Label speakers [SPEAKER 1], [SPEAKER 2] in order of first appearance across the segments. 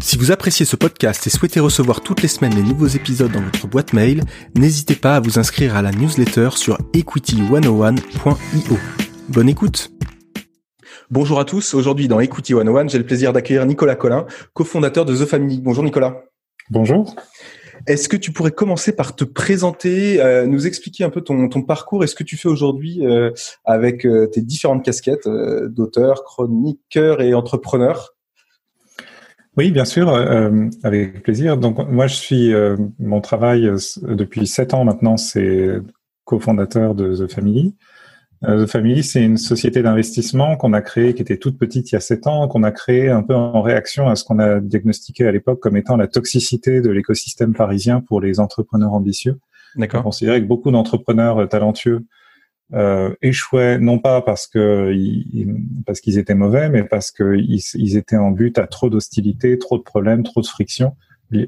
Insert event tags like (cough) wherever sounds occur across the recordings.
[SPEAKER 1] Si vous appréciez ce podcast et souhaitez recevoir toutes les semaines les nouveaux épisodes dans votre boîte mail, n'hésitez pas à vous inscrire à la newsletter sur equity101.io. Bonne écoute Bonjour à tous, aujourd'hui dans Equity 101, j'ai le plaisir d'accueillir Nicolas Collin, cofondateur de The Family. Bonjour Nicolas.
[SPEAKER 2] Bonjour.
[SPEAKER 1] Est-ce que tu pourrais commencer par te présenter, euh, nous expliquer un peu ton, parcours et ce que tu fais aujourd'hui euh, avec euh, tes différentes casquettes d'auteur, chroniqueur et entrepreneur?
[SPEAKER 2] Oui, bien sûr, euh, avec plaisir. Donc moi, je suis euh, mon travail euh, depuis sept ans maintenant, c'est cofondateur de The Family. The Family, c'est une société d'investissement qu'on a créée, qui était toute petite il y a sept ans, qu'on a créée un peu en réaction à ce qu'on a diagnostiqué à l'époque comme étant la toxicité de l'écosystème parisien pour les entrepreneurs ambitieux. D'accord. On considérait que beaucoup d'entrepreneurs talentueux euh, échouaient non pas parce que parce qu'ils étaient mauvais, mais parce qu'ils ils étaient en but à trop d'hostilité, trop de problèmes, trop de friction.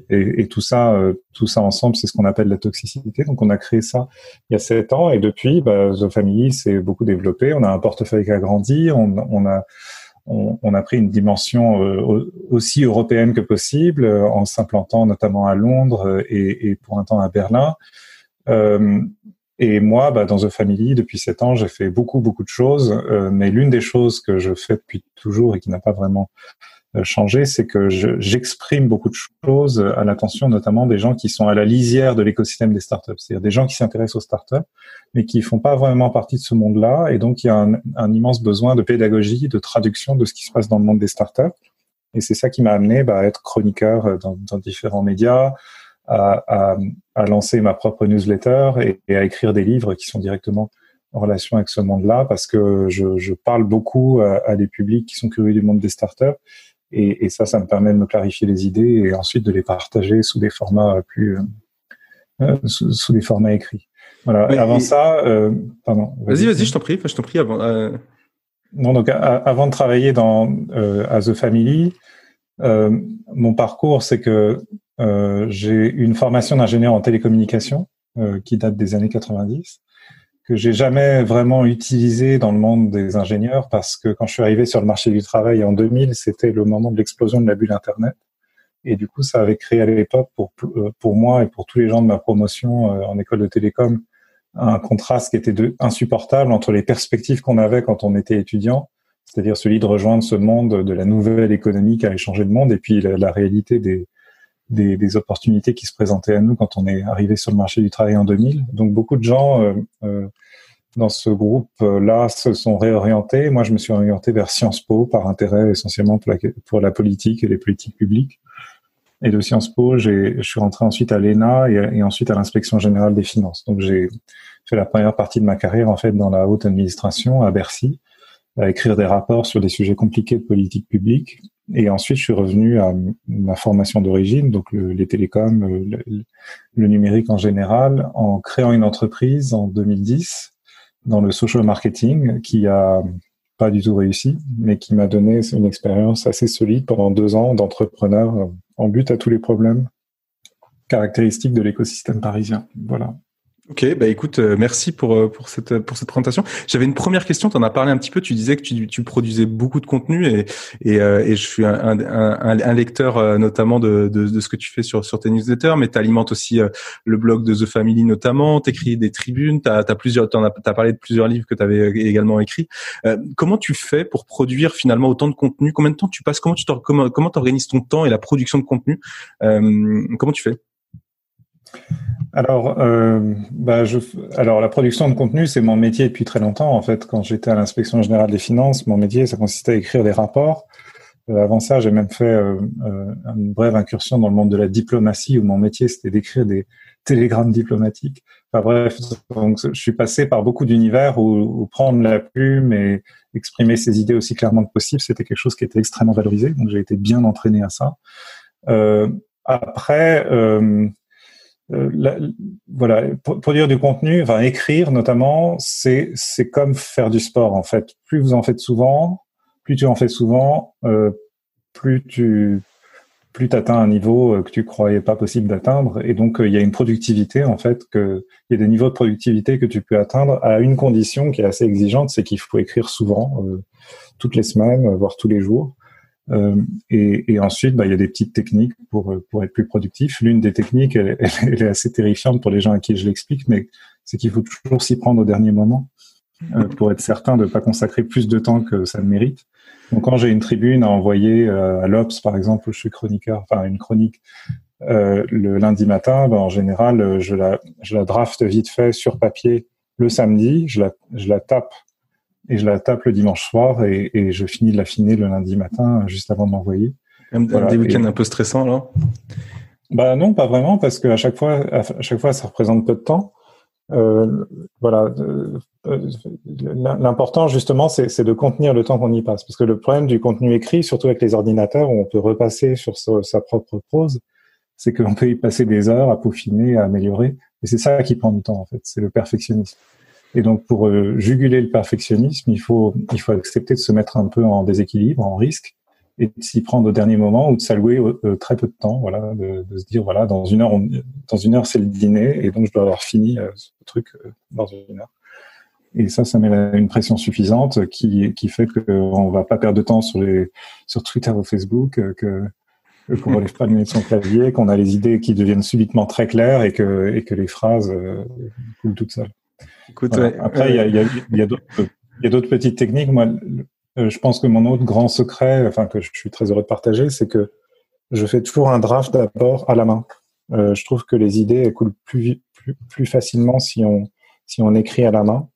[SPEAKER 2] Et, tout ça, euh, tout ça ensemble, c'est ce qu'on appelle la toxicité. Donc, on a créé ça il y a sept ans, et depuis, bah, The Family s'est beaucoup développé. On a un portefeuille qui a grandi. On, a on, a pris une dimension euh, aussi européenne que possible, euh, en s'implantant notamment à Londres et, pour un temps à Berlin. Et moi, bah, dans The Family, depuis sept ans, j'ai fait beaucoup, beaucoup de choses. Euh, mais l'une des choses que je fais depuis toujours et qui n'a pas vraiment euh, changé, c'est que j'exprime beaucoup de choses à l'attention notamment des gens qui sont à la lisière de l'écosystème des startups. C'est-à-dire des gens qui s'intéressent aux startups, mais qui font pas vraiment partie de ce monde-là. Et donc, il y a un, un, immense besoin de pédagogie, de traduction de ce qui se passe dans le monde des startups. Et c'est ça qui m'a amené bah, à être chroniqueur euh, dans, dans différents médias, à, à, à, lancer ma propre newsletter et, et, à écrire des livres qui sont directement en relation avec ce monde-là parce que je, je, parle beaucoup à, à, des publics qui sont curieux du monde des startups et, et, ça, ça me permet de me clarifier les idées et ensuite de les partager sous des formats plus euh, sous, sous, des formats écrits. Voilà. avant ça, euh, pardon.
[SPEAKER 1] Vas-y, vas-y, je t'en prie, je t'en prie avant. Euh...
[SPEAKER 2] Non, donc avant de travailler dans euh, à The Family, euh, mon parcours, c'est que euh, j'ai une formation d'ingénieur en télécommunication euh, qui date des années 90 que j'ai jamais vraiment utilisé dans le monde des ingénieurs parce que quand je suis arrivé sur le marché du travail en 2000, c'était le moment de l'explosion de la bulle Internet. Et du coup, ça avait créé à l'époque pour, euh, pour moi et pour tous les gens de ma promotion en école de télécom un contraste qui était de, insupportable entre les perspectives qu'on avait quand on était étudiant, c'est-à-dire celui de rejoindre ce monde de la nouvelle économie qui allait changer le monde, et puis la réalité des, des, des, opportunités qui se présentaient à nous quand on est arrivé sur le marché du travail en 2000. Donc beaucoup de gens euh, euh, dans ce groupe-là se sont réorientés. Moi, je me suis orienté vers Sciences Po par intérêt essentiellement pour la, pour la politique et les politiques publiques. Et de Sciences Po, je suis rentré ensuite à l'ENA et, et, ensuite à l'inspection générale des finances. Donc j'ai fait la première partie de ma carrière en fait dans la haute administration à Bercy, à écrire des rapports sur des sujets compliqués de politique publique et ensuite, je suis revenu à ma formation d'origine, donc les télécoms, le, le, numérique en général, en créant une entreprise en 2010 dans le social marketing qui a pas du tout réussi, mais qui m'a donné une expérience assez solide pendant deux ans d'entrepreneur en but à tous les problèmes caractéristiques de l'écosystème parisien. Voilà.
[SPEAKER 1] Ok, bah écoute, euh, merci pour euh, pour cette pour cette présentation. J'avais une première question. Tu en as parlé un petit peu. Tu disais que tu, tu produisais beaucoup de contenu et et, euh, et je suis un, un, un, lecteur notamment de, de, de ce que tu fais sur sur tes newsletters, mais tu alimentes aussi le blog de The Family notamment. T'écris des tribunes. T'as as plusieurs. As, parlé de plusieurs livres que tu avais également écrits. comment tu fais pour produire finalement autant de contenu? Combien de temps tu passes? Comment tu comment t'organises ton temps et la production de contenu? Comment tu fais?
[SPEAKER 2] Alors, euh, bah je, alors la production de contenu, c'est mon métier depuis très longtemps. En fait, quand j'étais à l'inspection générale des finances, mon métier, ça consistait à écrire des rapports. Euh, avant ça, j'ai même fait euh, euh, une brève incursion dans le monde de la diplomatie, où mon métier, c'était d'écrire des télégrammes diplomatiques. Enfin bref, donc je suis passé par beaucoup d'univers où, où, prendre la plume et exprimer ses idées aussi clairement que possible, c'était quelque chose qui était extrêmement valorisé. Donc j'ai été bien entraîné à ça. Euh, après euh, voilà, produire du contenu, enfin écrire notamment, c'est c'est comme faire du sport en fait. Plus vous en faites souvent, plus tu en fais souvent, euh, plus tu plus atteins un niveau euh, que tu croyais pas possible d'atteindre. Et donc, il y a une productivité, en fait, que, il y a des niveaux de productivité que tu peux atteindre à une condition qui est assez exigeante, c'est qu'il faut écrire souvent, toutes les semaines, voire tous les jours. Euh, et, et, ensuite, bah, il y a des petites techniques pour pour être plus productif. L'une des techniques, (laughs) elle, elle, est assez terrifiante pour les gens à qui je l'explique, mais c'est qu'il faut toujours s'y prendre au dernier moment euh, pour être certain de ne pas consacrer plus de temps que ça ne mérite. Donc, quand j'ai une tribune à envoyer euh, à l'Obs, par exemple, où je suis chroniqueur, enfin une chronique euh, le lundi matin, bah, en général, je la je la draft vite fait sur papier le samedi, je la je la tape et je la tape le dimanche soir et, et je finis de l'affiner le lundi matin juste avant de m'envoyer.
[SPEAKER 1] Un, des week-ends un peu stressants alors
[SPEAKER 2] Bah non, pas vraiment parce qu'à chaque fois, à chaque fois, ça représente peu de temps. Euh, voilà, euh, l'important justement, c'est de contenir le temps qu'on y passe, parce que le problème du contenu écrit, surtout avec les ordinateurs, où on peut repasser sur sa, sa propre prose, c'est qu'on peut y passer des heures à peaufiner, à améliorer, et c'est ça qui prend du temps en fait, c'est le perfectionnisme. Et donc, pour euh, juguler le perfectionnisme, il faut, il faut accepter de se mettre un peu en déséquilibre, en risque, et de s'y prendre au dernier moment ou de s'allouer euh, très peu de temps. Voilà, de, de, se dire voilà, dans une heure, on, dans une heure, c'est le dîner, et donc je dois avoir fini euh, ce truc dans une heure. Et ça, ça met une pression suffisante qui, qui fait qu'on va pas perdre de temps sur les, sur Twitter ou Facebook, que qu'on relève pas le de son clavier, qu'on a les idées qui deviennent subitement très claires et que, et que les phrases coulent toutes seules. Après, il y a, d'autres petites techniques. Moi, euh, je pense que mon autre grand secret, enfin que je suis très heureux de partager, c'est que je fais toujours un draft d'abord à la main. Euh, je trouve que les idées coulent plus, plus, plus facilement si on, si on écrit à la main.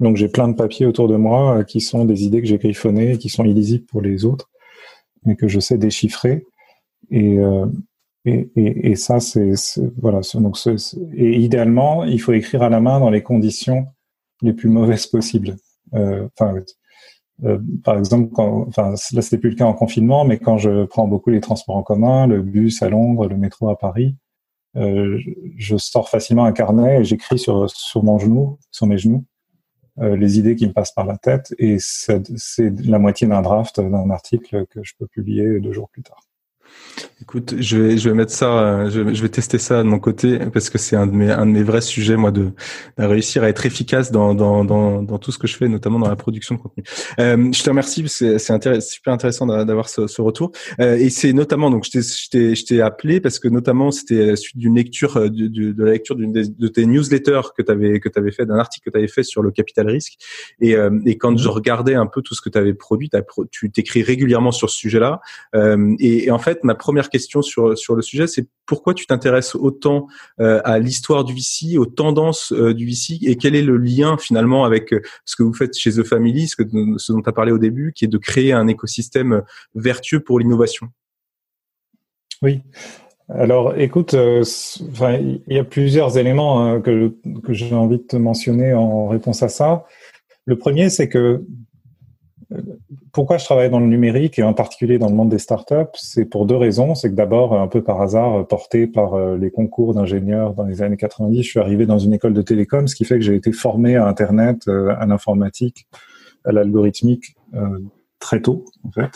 [SPEAKER 2] Donc j'ai plein de papiers autour de moi euh, qui sont des idées que j'ai griffonnées, qui sont illisibles pour les autres, mais que je sais déchiffrer. Et, euh, et, et, et ça, c'est voilà. Donc, et idéalement, il faut écrire à la main dans les conditions les plus mauvaises possibles. Euh, enfin, euh, par exemple, quand, enfin, là, c'était plus le cas en confinement, mais quand je prends beaucoup les transports en commun, le bus à Londres, le métro à Paris, euh, je sors facilement un carnet et j'écris sur sur mon genou, sur mes genoux, euh, les idées qui me passent par la tête, et c'est la moitié d'un draft d'un article que je peux publier deux jours plus tard.
[SPEAKER 1] Écoute, je vais, je vais mettre ça, euh, je, vais tester ça de mon côté parce que c'est un de mes, un de mes vrais sujets, moi, de, de réussir à être efficace dans, dans, dans, dans, tout ce que je fais, notamment dans la production de contenu. Euh, je te remercie, c'est, c'est intéressant, super intéressant d'avoir ce, ce retour. Euh, et c'est notamment, donc, je t'ai, je t'ai, je t'ai appelé parce que notamment, c'était suite d'une lecture, de, de, la lecture d'une de tes newsletters que tu avais, que tu avais fait, d'un article que tu avais fait sur le capital risque. Et, euh, et quand je regardais un peu tout ce que tu avais produit, tu t'écris régulièrement sur ce sujet-là. Et, et en fait, ma première question sur sur le sujet, c'est pourquoi tu t'intéresses autant euh, à l'histoire du VC, aux tendances euh, du VC, et quel est le lien finalement avec euh, ce que vous faites chez The Family, ce, dont tu as parlé au début, qui est de créer un écosystème vertueux pour l'innovation?
[SPEAKER 2] Oui. Alors, écoute, il y a plusieurs éléments hein, que, que j'ai envie de te mentionner en réponse à ça. Le premier, c'est que pourquoi je travaille dans le numérique et en particulier dans le monde des startups C'est pour deux raisons. C'est que d'abord, un peu par hasard, porté par euh, les concours d'ingénieurs dans les années 90, je suis arrivé dans une école de télécom, ce qui fait que j'ai été formé à Internet, euh, à l'informatique, à l'algorithmique euh, très tôt, en fait,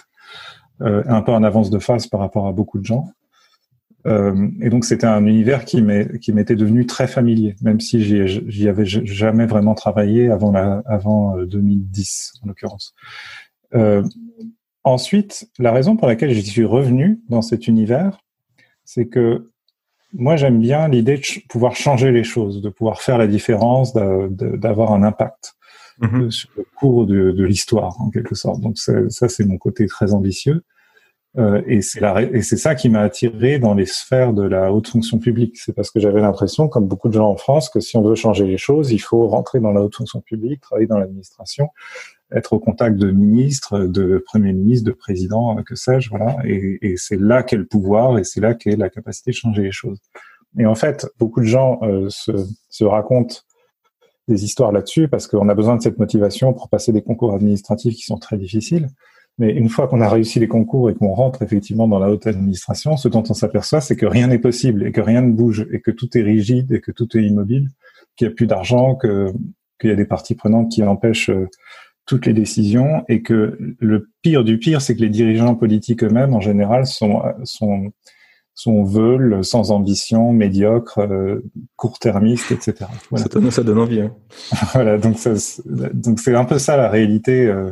[SPEAKER 2] un peu en avance de phase par rapport à beaucoup de gens. Et donc c'était un univers qui m'était devenu très familier, même si j'y avais jamais vraiment travaillé avant, avant 2010 euh, en l'occurrence. Euh, ensuite, la raison pour laquelle j'y suis revenu dans cet univers, c'est que moi j'aime bien l'idée de pouvoir changer les choses, de pouvoir faire la différence, d'avoir un impact mm-hmm. sur le cours de, de l'histoire en quelque sorte. Donc ça c'est mon côté très ambitieux. Euh, et c'est ça qui m'a attiré dans les sphères de la haute fonction publique. C'est parce que j'avais l'impression, comme beaucoup de gens en France, que si on veut changer les choses, il faut rentrer dans la haute fonction publique, travailler dans l'administration, être au contact de ministres, de premiers ministres, de présidents, que sais-je, voilà. Et, et c'est là qu'est le pouvoir et c'est là qu'est la capacité de changer les choses. Et en fait, beaucoup de gens euh, se, se racontent des histoires là-dessus parce qu'on a besoin de cette motivation pour passer des concours administratifs qui sont très difficiles. Mais une fois qu'on a réussi les concours et qu'on rentre effectivement dans la haute administration, ce dont on s'aperçoit, c'est que rien n'est possible et que rien ne bouge et que tout est rigide et que tout est immobile, qu'il n'y a plus d'argent, que qu'il y a des parties prenantes qui empêchent euh, toutes les décisions et que le pire du pire, c'est que les dirigeants politiques eux-mêmes, en général, sont sont sont veulent, sans ambition, médiocres, euh, court-termistes, etc.
[SPEAKER 1] Voilà. Ça, donne, ça donne envie. Hein. (laughs)
[SPEAKER 2] voilà, donc donc c'est un peu ça la réalité. Euh,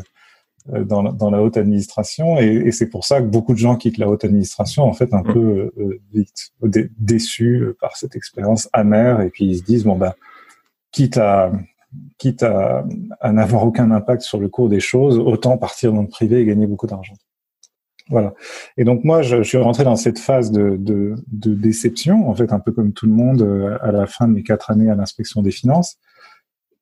[SPEAKER 2] euh, dans, dans, la haute administration et, et c'est pour ça que beaucoup de gens quittent la haute administration en fait un mmh. peu euh, vite déçus par cette expérience amère et puis ils se disent bon bah quitte à quitte à, n'avoir aucun impact sur le cours des choses autant partir dans le privé et gagner beaucoup d'argent. Voilà. Et donc moi je, suis rentré dans cette phase de, déception en fait un peu comme tout le monde à la fin de mes quatre années à l'inspection des finances.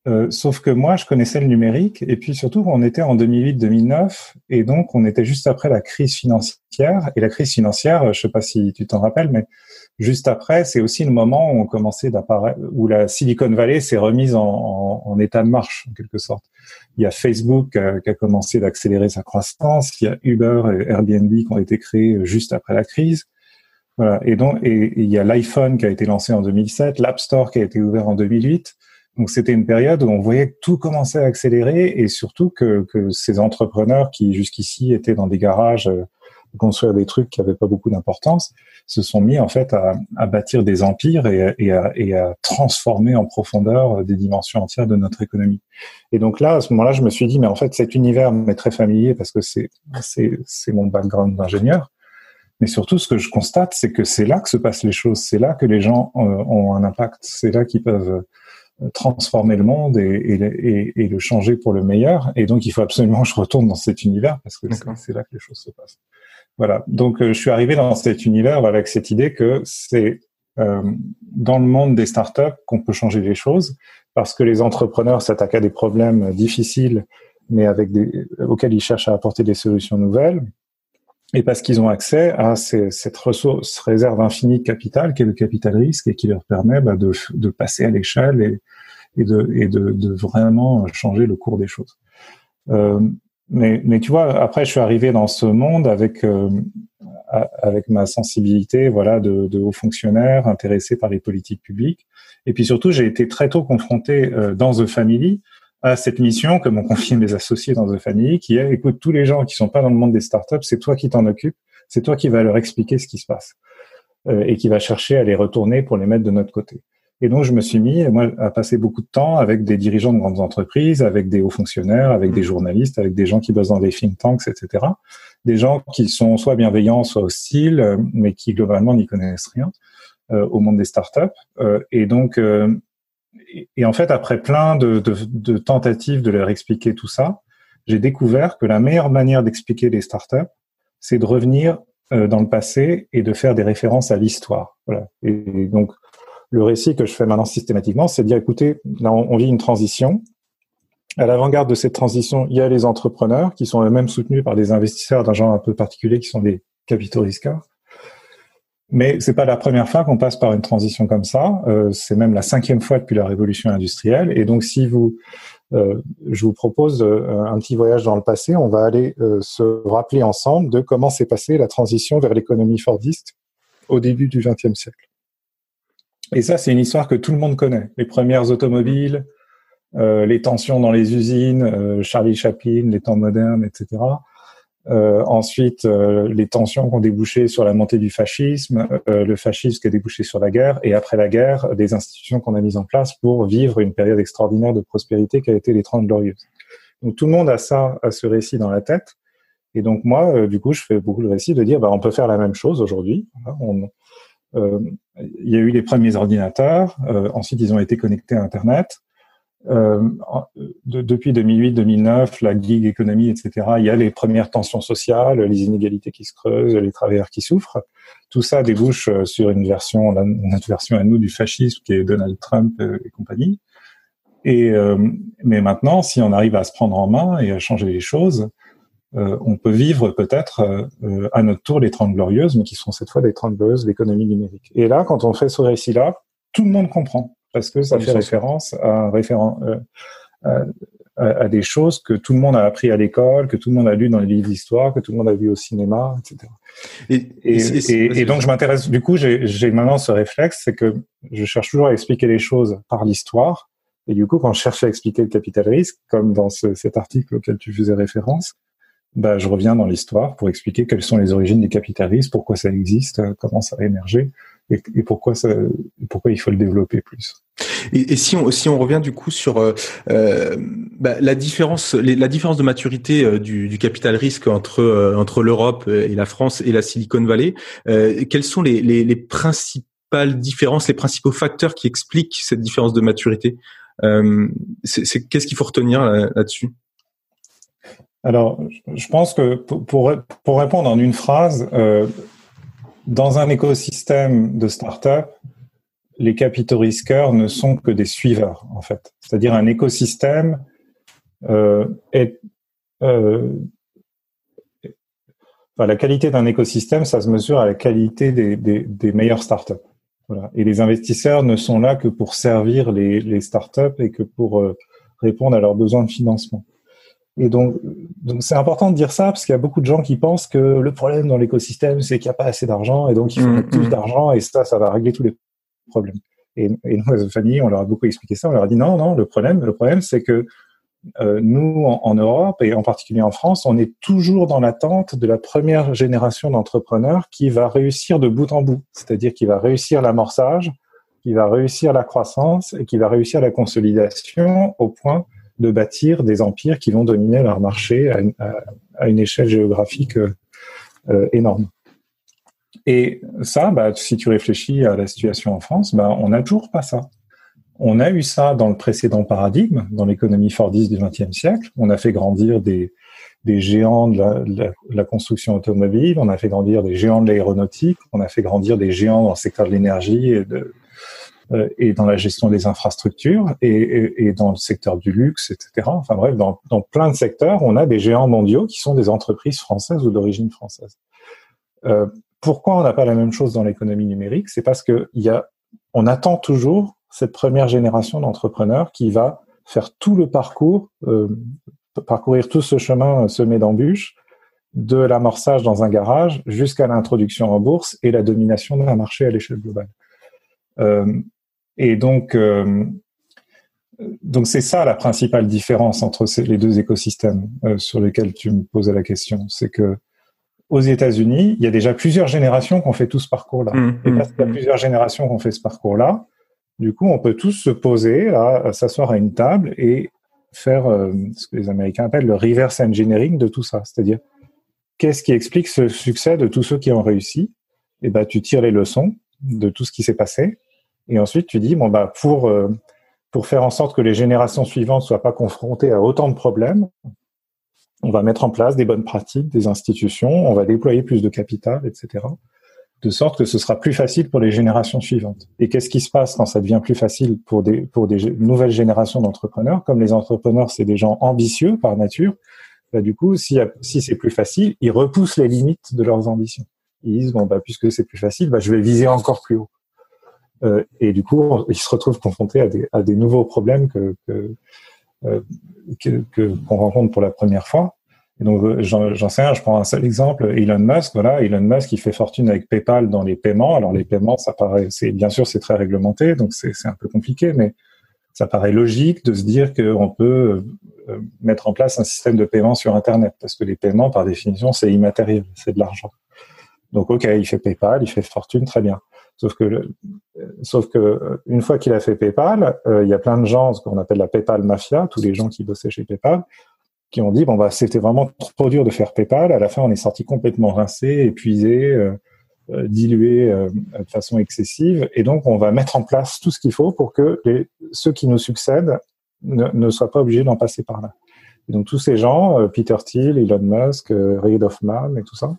[SPEAKER 2] Euh, sauf que moi, je connaissais le numérique et puis surtout, on était en 2008-2009 et donc on était juste après la crise financière. Et la crise financière, je sais pas si tu t'en rappelles, mais juste après, c'est aussi le moment où on commençait d'apparaître, où la Silicon Valley s'est remise en, état de marche en quelque sorte. Il y a Facebook euh, qui a commencé d'accélérer sa croissance, il y a Uber et Airbnb qui ont été créés juste après la crise. Voilà. Et donc, il y a l'iPhone qui a été lancé en 2007, l'App Store qui a été ouvert en 2008. Donc c'était une période où on voyait que tout commençait à accélérer et surtout que, que ces entrepreneurs qui jusqu'ici étaient dans des garages euh, construire des trucs qui n'avaient pas beaucoup d'importance se sont mis en fait à, à bâtir des empires et, et, à, et, à, transformer en profondeur des dimensions entières de notre économie. Et donc là, à ce moment-là, je me suis dit, mais en fait, cet univers m'est très familier parce que c'est mon background d'ingénieur. Mais surtout, ce que je constate, c'est que c'est là que se passent les choses. C'est là que les gens euh, ont un impact. C'est là qu'ils peuvent transformer le monde et, et, et, le changer pour le meilleur. Et donc, il faut absolument que je retourne dans cet univers parce que c'est là que les choses se passent. Voilà. Donc, euh, je suis arrivé dans cet univers avec cette idée que c'est euh, dans le monde des startups qu'on peut changer les choses parce que les entrepreneurs s'attaquent à des problèmes difficiles, mais avec des, auxquels ils cherchent à apporter des solutions nouvelles et parce qu'ils ont accès à ces, cette ressource réserve infinie de capital qui est le capital risque et qui leur permet bah, de, de, passer à l'échelle et, et, de, et de, de, vraiment changer le cours des choses. Euh, mais, mais tu vois, après, je suis arrivé dans ce monde avec euh, avec ma sensibilité, voilà, de, de haut fonctionnaire intéressé par les politiques publiques. Et puis surtout, j'ai été très tôt confronté euh, dans The Family à cette mission que m'ont confié mes associés dans The Family, qui est, écoute, tous les gens qui sont pas dans le monde des startups, c'est toi qui t'en occupes, c'est toi qui vas leur expliquer ce qui se passe euh, et qui va chercher à les retourner pour les mettre de notre côté. Et donc, je me suis mis, moi, à passer beaucoup de temps avec des dirigeants de grandes entreprises, avec des hauts fonctionnaires, avec des journalistes, avec des gens qui bossent dans des think tanks, etc. Des gens qui sont soit bienveillants, soit hostiles, euh, mais qui globalement n'y connaissent rien euh, au monde des startups. Euh, et donc, euh, et, en fait, après plein de, de, de, tentatives de leur expliquer tout ça, j'ai découvert que la meilleure manière d'expliquer les startups, c'est de revenir euh, dans le passé et de faire des références à l'histoire. Voilà. Et, donc, le récit que je fais maintenant systématiquement, c'est de dire, écoutez, là, on, vit une transition. À l'avant-garde de cette transition, il y a les entrepreneurs qui sont eux-mêmes soutenus par des investisseurs d'un genre un peu particulier qui sont des capitaux risqueurs. Mais c'est pas la première fois qu'on passe par une transition comme ça. Euh, c'est même la cinquième fois depuis la révolution industrielle. Et donc, si vous, euh, je vous propose euh, un petit voyage dans le passé, on va aller se rappeler ensemble de comment s'est passée la transition vers l'économie fordiste au début du XXe siècle. Et ça, c'est une histoire que tout le monde connaît. Les premières automobiles, euh, les tensions dans les usines, Charlie Chaplin, les temps modernes, etc. Euh, ensuite, euh, les tensions qui ont débouché sur la montée du fascisme, euh, le fascisme qui a débouché sur la guerre, et après la guerre, des institutions qu'on a mises en place pour vivre une période extraordinaire de prospérité qui a été les Trente Glorieuses. Donc tout le monde a ça, a ce récit dans la tête. Et donc moi, du coup, je fais beaucoup le récit de dire, bah, on peut faire la même chose aujourd'hui. Il y a eu les premiers ordinateurs, ensuite ils ont été connectés à Internet. Euh, de, depuis 2008-2009, la gig économie, etc., il y a les premières tensions sociales, les inégalités qui se creusent, les travailleurs qui souffrent. Tout ça débouche euh, sur une version, notre version à nous du fascisme qui est Donald Trump euh, et compagnie. Et mais maintenant, si on arrive à se prendre en main et à changer les choses, on peut vivre peut-être à notre tour les 30 glorieuses, mais qui sont cette fois les 30 glorieuses de l'économie numérique. Et là, quand on fait ce récit-là, tout le monde comprend parce que ça fait référence à un référent, euh, à, des choses que tout le monde a appris à l'école, que tout le monde a lu dans les livres d'histoire, que tout le monde a vu au cinéma, etc. Et, et, et, donc je m'intéresse. Du coup, j'ai maintenant ce réflexe, c'est que je cherche toujours à expliquer les choses par l'histoire. Et du coup, quand je cherche à expliquer le capital risque, comme dans ce, cet article auquel tu faisais référence, bah, je reviens dans l'histoire pour expliquer quelles sont les origines du capital risque, pourquoi ça existe, comment ça a émergé et, pourquoi, ça, pourquoi il faut le développer plus.
[SPEAKER 1] Et, si on si on revient du coup sur euh, euh bah, la différence la différence de maturité euh, du, capital risque entre euh, entre l'Europe et la France et la Silicon Valley, quelles sont les, les, les, principales différences, les principaux facteurs qui expliquent cette différence de maturité? Qu'est-ce qu'il faut retenir là-dessus?
[SPEAKER 2] Alors, je pense que pour, répondre en une phrase, dans un écosystème de start-up, les capitaux risqueurs ne sont que des suiveurs, en fait. C'est-à-dire un écosystème euh, est... Euh, la qualité d'un écosystème, ça se mesure à la qualité des, des, meilleures startups. Voilà. Et les investisseurs ne sont là que pour servir les, les startups et que pour euh, répondre à leurs besoins de financement. Et donc, donc c'est important de dire ça parce qu'il y a beaucoup de gens qui pensent que le problème dans l'écosystème, c'est qu'il n'y a pas assez d'argent et donc il faut mmh, mettre plus mmh. d'argent et ça, ça va régler tous les problème. Et, et nous, as famille, on leur a beaucoup expliqué ça. On leur a dit non, non, le problème, le problème, c'est que euh, nous, en, Europe et en particulier en France, on est toujours dans l'attente de la première génération d'entrepreneurs qui va réussir de bout en bout, c'est-à-dire qui va réussir l'amorçage, qui va réussir la croissance et qui va réussir la consolidation au point de bâtir des empires qui vont dominer leur marché à une, échelle géographique euh, énorme. Et ça, bah, si tu réfléchis à la situation en France, bah, on n'a toujours pas ça. On a eu ça dans le précédent paradigme, dans l'économie Fordiste du XXe siècle. On a fait grandir des, géants de la, construction automobile, on a fait grandir des géants de l'aéronautique, on a fait grandir des géants dans le secteur de l'énergie et, euh, et dans la gestion des infrastructures et, dans le secteur du luxe, etc. Enfin bref, dans, plein de secteurs, on a des géants mondiaux qui sont des entreprises françaises ou d'origine française. Euh, pourquoi on n'a pas la même chose dans l'économie numérique? C'est parce que y a, on attend toujours cette première génération d'entrepreneurs qui va faire tout le parcours, euh, parcourir tout ce chemin semé d'embûches, de l'amorçage dans un garage jusqu'à l'introduction en bourse et la domination d'un marché à l'échelle globale. Euh, et donc, euh, donc c'est ça la principale différence entre ces, les deux écosystèmes euh, sur lesquels tu me posais la question, c'est que aux États-Unis, il y a déjà plusieurs générations qui ont fait tout ce parcours-là. Mmh, et parce qu'il y a mmh. plusieurs générations qui ont fait ce parcours-là, du coup, on peut tous se poser, là, s'asseoir à une table et faire euh, ce que les Américains appellent le reverse engineering de tout ça. C'est-à-dire, qu'est-ce qui explique ce succès de tous ceux qui ont réussi? Eh ben, tu tires les leçons de tout ce qui s'est passé, et ensuite tu dis bon bah pour euh, pour faire en sorte que les générations suivantes soient pas confrontées à autant de problèmes, on va mettre en place des bonnes pratiques, des institutions, on va déployer plus de capital, etc. De sorte que ce sera plus facile pour les générations suivantes. Et qu'est-ce qui se passe quand ça devient plus facile pour des, pour des nouvelles générations d'entrepreneurs? Comme les entrepreneurs, c'est des gens ambitieux par nature, bah, du coup, si, si c'est plus facile, ils repoussent les limites de leurs ambitions. Ils disent, bon, bah, puisque c'est plus facile, bah, je vais viser encore plus haut. Euh, et du coup, ils se retrouvent confrontés à des, nouveaux problèmes euh, que qu'on rencontre pour la première fois. Et donc euh, j'en sais rien, je prends un seul exemple, Elon Musk, voilà, Elon Musk il fait fortune avec PayPal dans les paiements. Alors les paiements, ça paraît, c'est bien sûr c'est très réglementé, donc c'est un peu compliqué, mais ça paraît logique de se dire qu'on peut mettre en place un système de paiement sur Internet, parce que les paiements, par définition, c'est immatériel, c'est de l'argent. Donc ok, il fait PayPal, il fait fortune, très bien. Sauf que, sauf que euh, une fois qu'il a fait PayPal, euh, il y a plein de gens, ce qu'on appelle la PayPal mafia, tous les gens qui bossaient chez PayPal, qui ont dit bon bah c'était vraiment trop dur de faire PayPal. À la fin, on est sorti complètement rincé, épuisé, euh, dilué de façon excessive, et donc on va mettre en place tout ce qu'il faut pour que les, ceux qui nous succèdent ne, ne soient pas obligés d'en passer par là. Et donc tous ces gens, Peter Thiel, Elon Musk, Reid Hoffman et tout ça,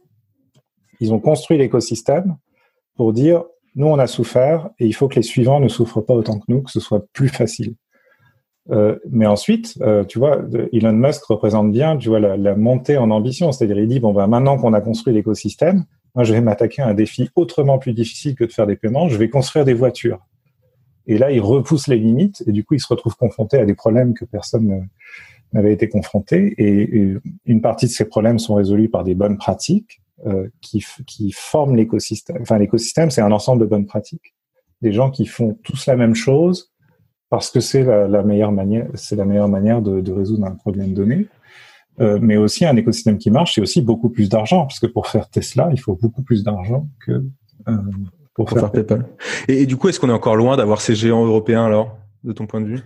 [SPEAKER 2] ils ont construit l'écosystème pour dire nous, on a souffert et il faut que les suivants ne souffrent pas autant que nous, que ce soit plus facile. Euh, mais ensuite, euh, tu vois, Elon Musk représente bien, tu vois, la, montée en ambition. C'est-à-dire, il dit bon, bah, maintenant qu'on a construit l'écosystème, moi, je vais m'attaquer à un défi autrement plus difficile que de faire des paiements. Je vais construire des voitures. Et là, il repousse les limites et du coup, il se retrouve confronté à des problèmes que personne avait été confronté. Et, une partie de ces problèmes sont résolus par des bonnes pratiques qui, qui forment l'écosystème. Enfin, l'écosystème, c'est un ensemble de bonnes pratiques. Des gens qui font tous la même chose parce que c'est la, la, meilleure manière, c'est la meilleure manière de, de, résoudre un problème donné. Euh, mais aussi un écosystème qui marche, c'est aussi beaucoup plus d'argent, parce que pour faire Tesla, il faut beaucoup plus d'argent que euh, pour, faire, PayPal.
[SPEAKER 1] Et, et, du coup, est-ce qu'on est encore loin d'avoir ces géants européens alors, de ton point de vue?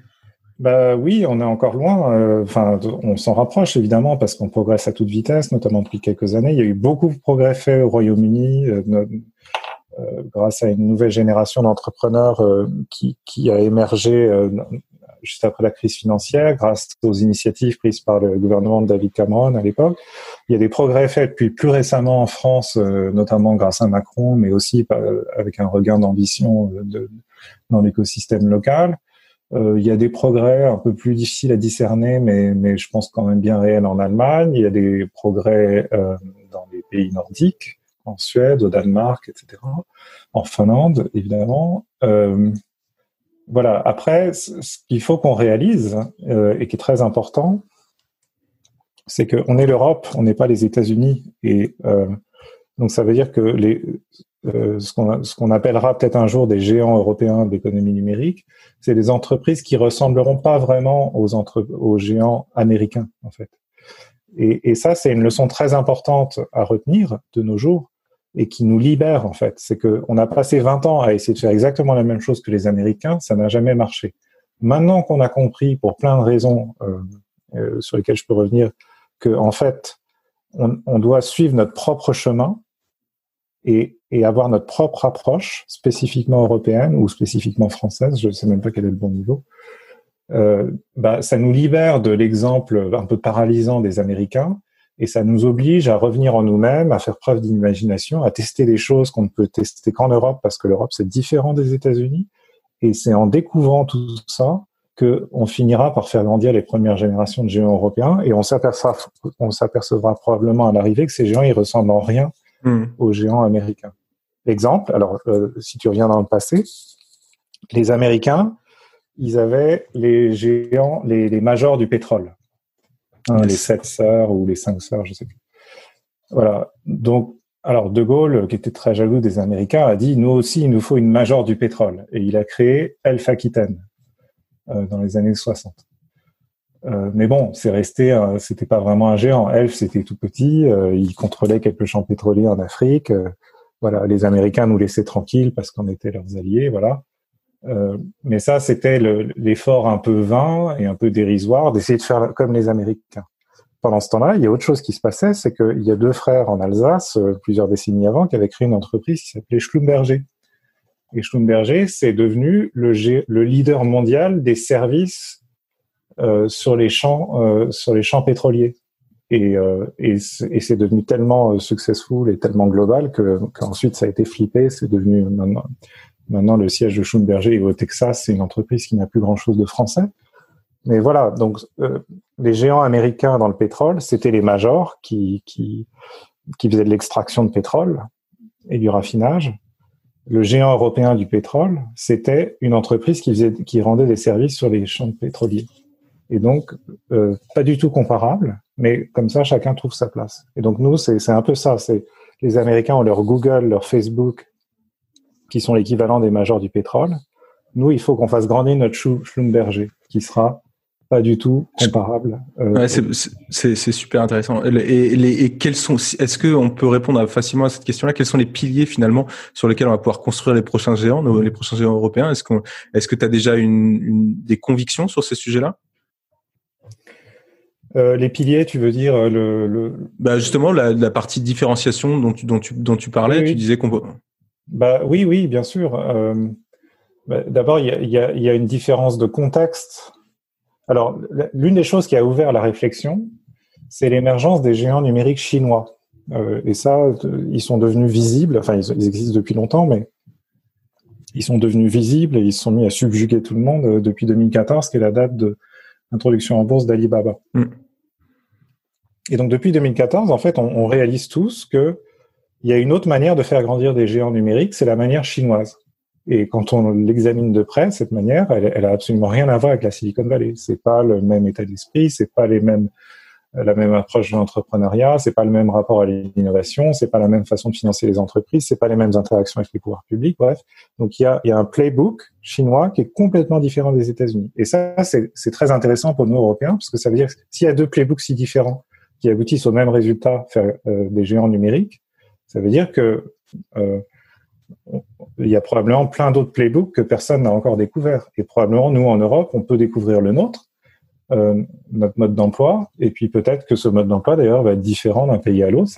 [SPEAKER 2] Bah oui, on est encore loin. Euh, enfin, on s'en rapproche évidemment parce qu'on progresse à toute vitesse, notamment depuis quelques années. Il y a eu beaucoup de progrès faits au Royaume-Uni euh, euh, grâce à une nouvelle génération d'entrepreneurs qui, qui, a émergé juste après la crise financière, grâce aux initiatives prises par le gouvernement de David Cameron à l'époque. Il y a des progrès faits depuis plus récemment en France, notamment grâce à Macron, mais aussi avec un regain d'ambition dans l'écosystème local. Euh, il y a des progrès un peu plus difficiles à discerner, mais, je pense quand même bien réels en Allemagne. Il y a des progrès euh, dans les pays nordiques, en Suède, au Danemark, etc. En Finlande, évidemment. Euh, voilà. Après, ce qu'il faut qu'on réalise et qui est très important, c'est qu'on est l'Europe, on n'est pas les États-Unis. Et euh, donc ça veut dire que les, euh, ce qu'on appellera peut-être un jour des géants européens d'économie numérique, c'est des entreprises qui ressembleront pas vraiment aux, entre, aux géants américains en fait. Et, et ça, c'est une leçon très importante à retenir de nos jours et qui nous libère en fait. C'est que on a passé 20 ans à essayer de faire exactement la même chose que les Américains, ça n'a jamais marché. Maintenant qu'on a compris, pour plein de raisons euh, euh, sur lesquelles je peux revenir, que en fait, on, on doit suivre notre propre chemin et, et, avoir notre propre approche spécifiquement européenne ou spécifiquement française, je ne sais même pas quel est le bon niveau, euh, bah, ça nous libère de l'exemple un peu paralysant des Américains et ça nous oblige à revenir en nous-mêmes, à faire preuve d'imagination, à tester des choses qu'on ne peut tester qu'en Europe parce que l'Europe c'est différent des États-Unis et c'est en découvrant tout ça que on finira par faire grandir les premières générations de géants européens et on s'apercevra, on s'apercevra probablement à l'arrivée que ces géants ils ressemblent en rien Hmm. aux géants américains. Exemple, alors euh, si tu reviens dans le passé, les Américains, ils avaient les géants, les, les majors du pétrole, hein, les sept sœurs ou les cinq sœurs, je sais plus. Voilà. Donc, alors De Gaulle, qui était très jaloux des Américains, a dit nous aussi, il nous faut une major du pétrole, et il a créé Elf Aquitaine euh, dans les années 60. Euh, mais bon, c'est resté, euh, c'était pas vraiment un géant. Elf, c'était tout petit. Euh, il contrôlait quelques champs pétroliers en Afrique. voilà, les Américains nous laissaient tranquilles parce qu'on était leurs alliés. Voilà. mais ça, c'était l'effort un peu vain et un peu dérisoire d'essayer de faire comme les Américains. Pendant ce temps-là, il y a autre chose qui se passait, c'est qu'il y a deux frères en Alsace, plusieurs décennies avant, qui avaient créé une entreprise qui s'appelait Schlumberger. Et Schlumberger, c'est devenu le, le leader mondial des services euh, sur les champs euh, sur les champs pétroliers. Et, euh, et c'est devenu tellement successful et tellement global que qu'ensuite ça a été flippé. C'est devenu maintenant maintenant le siège de Schlumberger au Texas c'est une entreprise qui n'a plus grand chose de français. Mais voilà donc les géants américains dans le pétrole c'était les majors qui qui qui faisaient de l'extraction de pétrole et du raffinage. Le géant européen du pétrole, c'était une entreprise qui, faisait, qui rendait des services sur les champs pétroliers. Et donc, euh, pas du tout comparable, mais comme ça, chacun trouve sa place. Et donc, nous, c'est un peu ça. Les Américains ont leur Google, leur Facebook, qui sont l'équivalent des majors du pétrole. Nous, il faut qu'on fasse grandir notre Schlumberger, qui sera pas du tout comparable.
[SPEAKER 1] Euh, c'est super intéressant. Et, quels sont Est-ce qu'on peut répondre facilement à cette question-là? Quels sont les piliers finalement sur lesquels on va pouvoir construire les prochains géants, les prochains géants européens? Est-ce que tu as déjà des convictions sur ces sujets-là?
[SPEAKER 2] Euh, les piliers, tu veux dire euh, le, le...
[SPEAKER 1] Bah justement la, la, partie différenciation dont tu dont tu dont tu parlais, tu disais qu'on peut.
[SPEAKER 2] Bah oui oui bien sûr. Euh, bah, D'abord il y a, y, a, y a une différence de contexte. Alors l'une des choses qui a ouvert la réflexion, c'est l'émergence des géants numériques chinois. Euh, et ça, ils sont devenus visibles. Enfin ils, ils, existent depuis longtemps, mais ils sont devenus visibles et ils se sont mis à subjuguer tout le monde depuis 2014, qui est la date de introduction en bourse d'Alibaba. Mm. Et donc depuis 2014, en fait, on, réalise tous que il y a une autre manière de faire grandir des géants numériques, c'est la manière chinoise. Et quand on l'examine de près, cette manière, elle, elle a absolument rien à voir avec la Silicon Valley. C'est pas le même état d'esprit, c'est pas les mêmes la même approche de l'entrepreneuriat, c'est pas le même rapport à l'innovation, c'est pas la même façon de financer les entreprises, c'est pas les mêmes interactions avec les pouvoirs publics, bref. Donc il y a, il y a un playbook chinois qui est complètement différent des États-Unis. Et ça, c'est très intéressant pour nous Européens, parce que ça veut dire s'il y a deux playbooks si différents qui aboutissent au même résultat, faire euh, des géants numériques, ça veut dire que euh, il y a probablement plein d'autres playbooks que personne n'a encore découvert. Et probablement, nous, en Europe, on peut découvrir le nôtre, euh, notre mode d'emploi. Et puis peut-être que ce mode d'emploi, d'ailleurs, va être différent d'un pays à l'autre.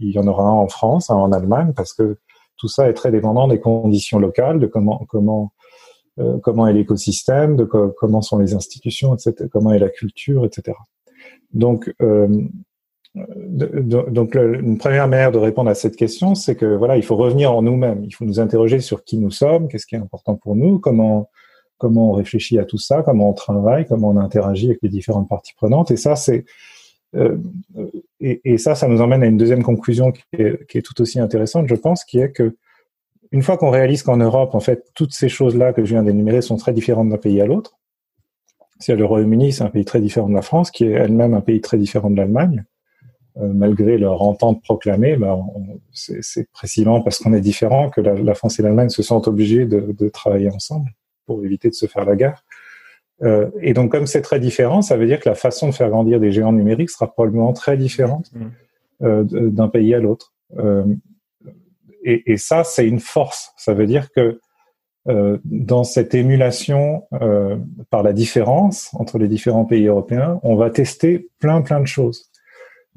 [SPEAKER 2] Il y en aura un en France, un en Allemagne, parce que tout ça est très dépendant des conditions locales, de comment est l'écosystème, de comment sont les institutions, etc., comment est la culture, etc. Donc euh, donc une première manière de répondre à cette question, c'est que voilà, il faut revenir en nous-mêmes. Il faut nous interroger sur qui nous sommes, qu'est-ce qui est important pour nous, comment comment on réfléchit à tout ça, comment on travaille, comment on interagit avec les différentes parties prenantes. Et ça, c'est euh, et, ça, ça nous emmène à une deuxième conclusion qui est, tout aussi intéressante, je pense, qui est que une fois qu'on réalise qu'en Europe, en fait, toutes ces choses-là que je viens d'énumérer sont très différentes d'un pays à l'autre. Si le Royaume-Uni, c'est un pays très différent de la France, qui est elle-même un pays très différent de l'Allemagne, euh, malgré leur entente proclamée, ben, c'est précisément parce qu'on est différent que la, France et l'Allemagne se sentent obligés de, de travailler ensemble pour éviter de se faire la guerre. Euh, et donc, comme c'est très différent, ça veut dire que la façon de faire grandir des géants numériques sera probablement très différente mmh. euh, d'un pays à l'autre. Euh, et, et, ça, c'est une force. Ça veut dire que euh, dans cette émulation euh, par la différence entre les différents pays européens, on va tester plein, plein de choses,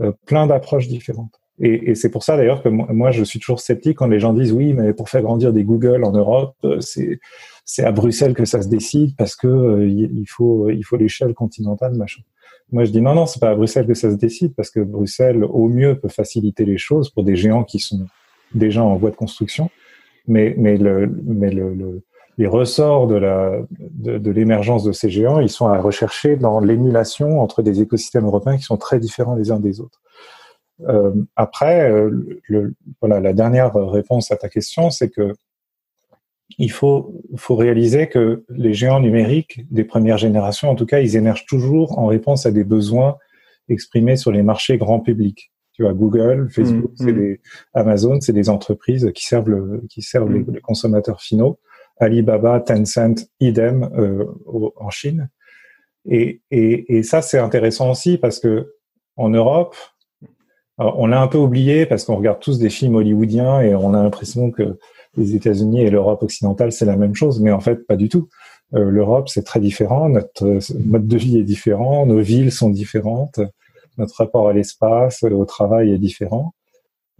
[SPEAKER 2] euh, plein d'approches différentes. Et, et c'est pour ça d'ailleurs que moi, je suis toujours sceptique quand les gens disent oui, mais pour faire grandir des Google en Europe, c'est c'est à Bruxelles que ça se décide parce que euh, il faut il faut l'échelle continentale machin. Moi je dis non non c'est pas à Bruxelles que ça se décide parce que Bruxelles au mieux peut faciliter les choses pour des géants qui sont déjà en voie de construction, mais mais le mais le, les ressorts de la de, de l'émergence de ces géants ils sont à rechercher dans l'émulation entre des écosystèmes européens qui sont très différents les uns des autres. Euh, après, euh, le, voilà, la dernière réponse à ta question, c'est que il faut, faut réaliser que les géants numériques des premières générations, en tout cas, ils émergent toujours en réponse à des besoins exprimés sur les marchés grand public. Tu vois, Google, Facebook, mmh, c'est mmh. des Amazon, c'est des entreprises qui servent le, qui servent les, consommateurs finaux. Alibaba, Tencent, idem euh, en Chine. Et, et, et ça, c'est intéressant aussi parce que en Europe, on l'a un peu oublié parce qu'on regarde tous des films hollywoodiens et on a l'impression que les États-Unis et l'Europe occidentale, c'est la même chose, mais en fait, pas du tout. Euh, L'Europe, c'est très différent, notre mode de vie est différent, nos villes sont différentes, notre rapport à l'espace, au travail est différent.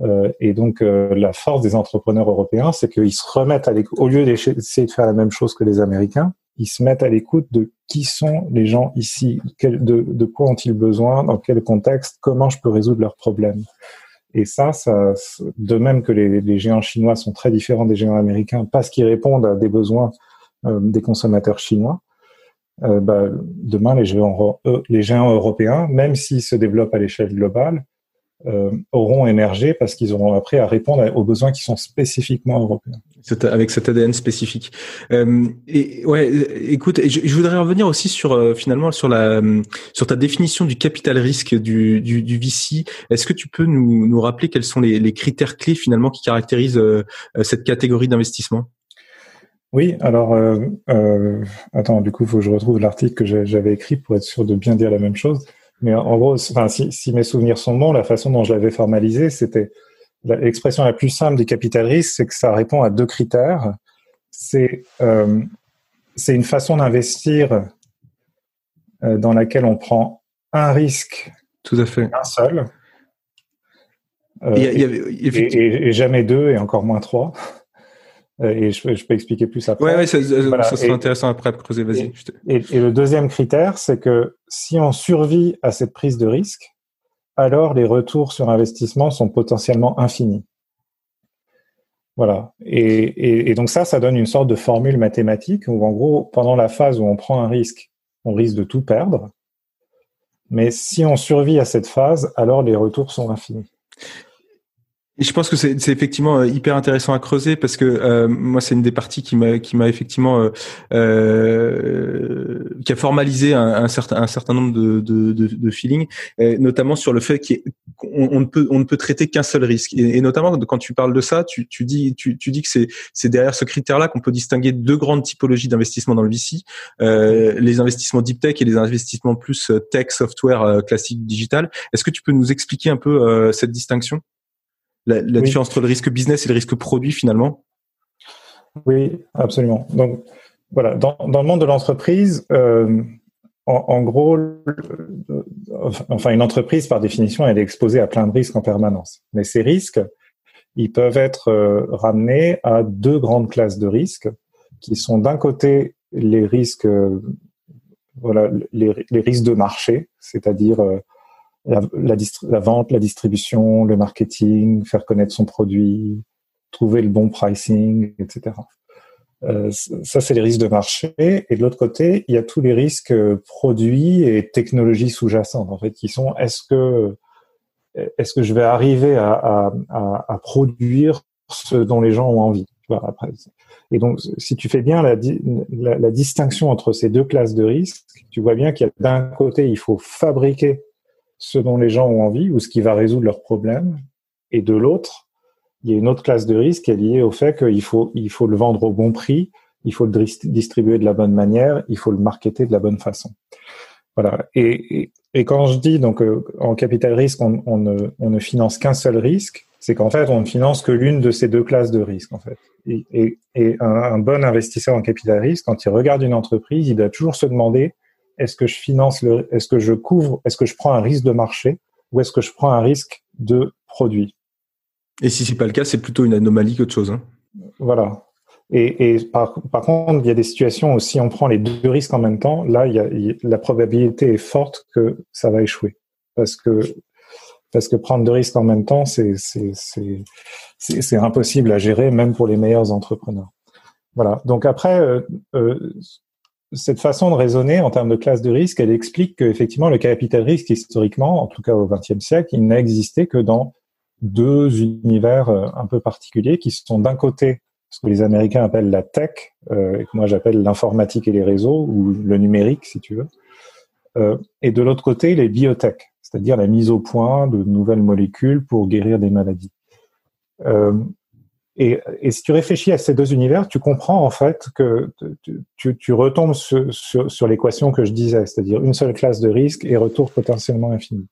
[SPEAKER 2] Euh, et donc, euh, la force des entrepreneurs européens, c'est qu'ils se remettent à l'écoute, au lieu d'essayer de faire la même chose que les Américains, ils se mettent à l'écoute de qui sont les gens ici, de, quoi ont-ils besoin, dans quel contexte, comment je peux résoudre leurs problèmes. Et ça, de même que les, les, géants chinois sont très différents des géants américains parce qu'ils répondent à des besoins euh, des consommateurs chinois, euh, bah, demain les géants, euh, les géants européens, même s'ils se développent à l'échelle globale, euh, auront émergé parce qu'ils auront appris à répondre aux besoins qui sont spécifiquement européens.
[SPEAKER 1] Avec cet ADN spécifique. Euh, et ouais, écoute, je, voudrais revenir aussi sur euh, finalement sur la sur ta définition du capital risque du, du, du VC. Est-ce que tu peux nous, nous rappeler quels sont les, les critères clés finalement qui caractérisent euh, cette catégorie d'investissement?
[SPEAKER 2] Oui, alors euh, attends, du coup, il faut que je retrouve l'article que j'avais écrit pour être sûr de bien dire la même chose. Mais en gros, enfin, si, si, mes souvenirs sont bons, la façon dont je l'avais formalisé, c'était l'expression la plus simple du capital risque, c'est que ça répond à deux critères. C'est euh, c'est une façon d'investir euh, dans laquelle on prend un risque,
[SPEAKER 1] tout à fait,
[SPEAKER 2] un seul, euh, et, jamais deux et encore moins trois. Euh, et je, je, peux expliquer plus après.
[SPEAKER 1] Ouais, ouais ça, ça serait intéressant après à creuser. Vas-y.
[SPEAKER 2] Et, et, le deuxième critère, c'est que si on survit à cette prise de risque, alors les retours sur investissement sont potentiellement infinis. Voilà. Et, et, donc ça, ça donne une sorte de formule mathématique où en gros, pendant la phase où on prend un risque, on risque de tout perdre. Mais si on survit à cette phase, alors les retours sont infinis.
[SPEAKER 1] Je pense que c'est effectivement euh, hyper intéressant à creuser parce que euh, moi c'est une des parties qui m'a qui m'a effectivement euh, euh, qui a formalisé un, un, certain un certain nombre de de, de, de feelings, notamment sur le fait qu'on on ne peut on ne peut traiter qu'un seul risque et, et, notamment quand tu parles de ça, tu, tu dis tu, tu dis que c'est c'est derrière ce critère-là qu'on peut distinguer deux grandes typologies d'investissement dans le VC, les investissements deep tech et les investissements plus tech software classique digital. Est-ce que tu peux nous expliquer un peu cette distinction? La, différence entre le risque business et le risque produit finalement
[SPEAKER 2] Oui, absolument. Donc voilà, dans, dans le monde de l'entreprise, euh, en, en, gros, enfin une entreprise par définition, elle est exposée à plein de risques en permanence. Mais ces risques, ils peuvent être euh, ramenés à deux grandes classes de risques, qui sont d'un côté les risques, euh, voilà, les, les, risques de marché, c'est-à-dire euh, la, la, vente, la distribution, le marketing, faire connaître son produit, trouver le bon pricing, etc. Euh, ça, c'est les risques de marché. Et de l'autre côté, il y a tous les risques euh, produits et technologies sous-jacentes, en fait, qui sont est-ce que est-ce que je vais arriver à, à, à, à, produire ce dont les gens ont envie après. Et donc, si tu fais bien la, la, la distinction entre ces deux classes de risques, tu vois bien qu'il y a d'un côté, il faut fabriquer ce dont les gens ont envie ou ce qui va résoudre leurs problèmes. Et de l'autre, il y a une autre classe de risque qui est liée au fait qu'il faut, il faut le vendre au bon prix, il faut le distribuer de la bonne manière, il faut le marketer de la bonne façon. Voilà. Et, et, quand je dis donc euh, en capital risque, on, ne, finance qu'un seul risque, c'est qu'en fait on ne finance que l'une de ces deux classes de risque en fait. Et, et, un, bon investisseur en capital risque, quand il regarde une entreprise, il doit toujours se demander est-ce que je finance le, est-ce que je couvre, est-ce que je prends un risque de marché ou est-ce que je prends un risque de produit?
[SPEAKER 1] Et si c'est pas le cas, c'est plutôt une anomalie qu'autre chose. Hein.
[SPEAKER 2] Voilà. Et, et par, par, contre, il y a des situations où si on prend les deux risques en même temps, là, il y a, la probabilité est forte que ça va échouer. Parce que, parce que prendre deux risques en même temps, c'est, impossible à gérer, même pour les meilleurs entrepreneurs. Voilà. Donc après, euh, euh, cette façon de raisonner en termes de classe de risque, elle explique qu'effectivement, le capital risque, historiquement, en tout cas au XXe siècle, il n'a existé que dans deux univers euh, un peu particuliers qui sont d'un côté ce que les Américains appellent la tech, euh, et que moi j'appelle l'informatique et les réseaux, ou le numérique, si tu veux, euh, et de l'autre côté, les biotech, c'est-à-dire la mise au point de nouvelles molécules pour guérir des maladies. Et, et, si tu réfléchis à ces deux univers, tu comprends en fait que tu, tu, retombes sur, sur, sur l'équation que je disais, c'est-à-dire une seule classe de risque et retour potentiellement infini.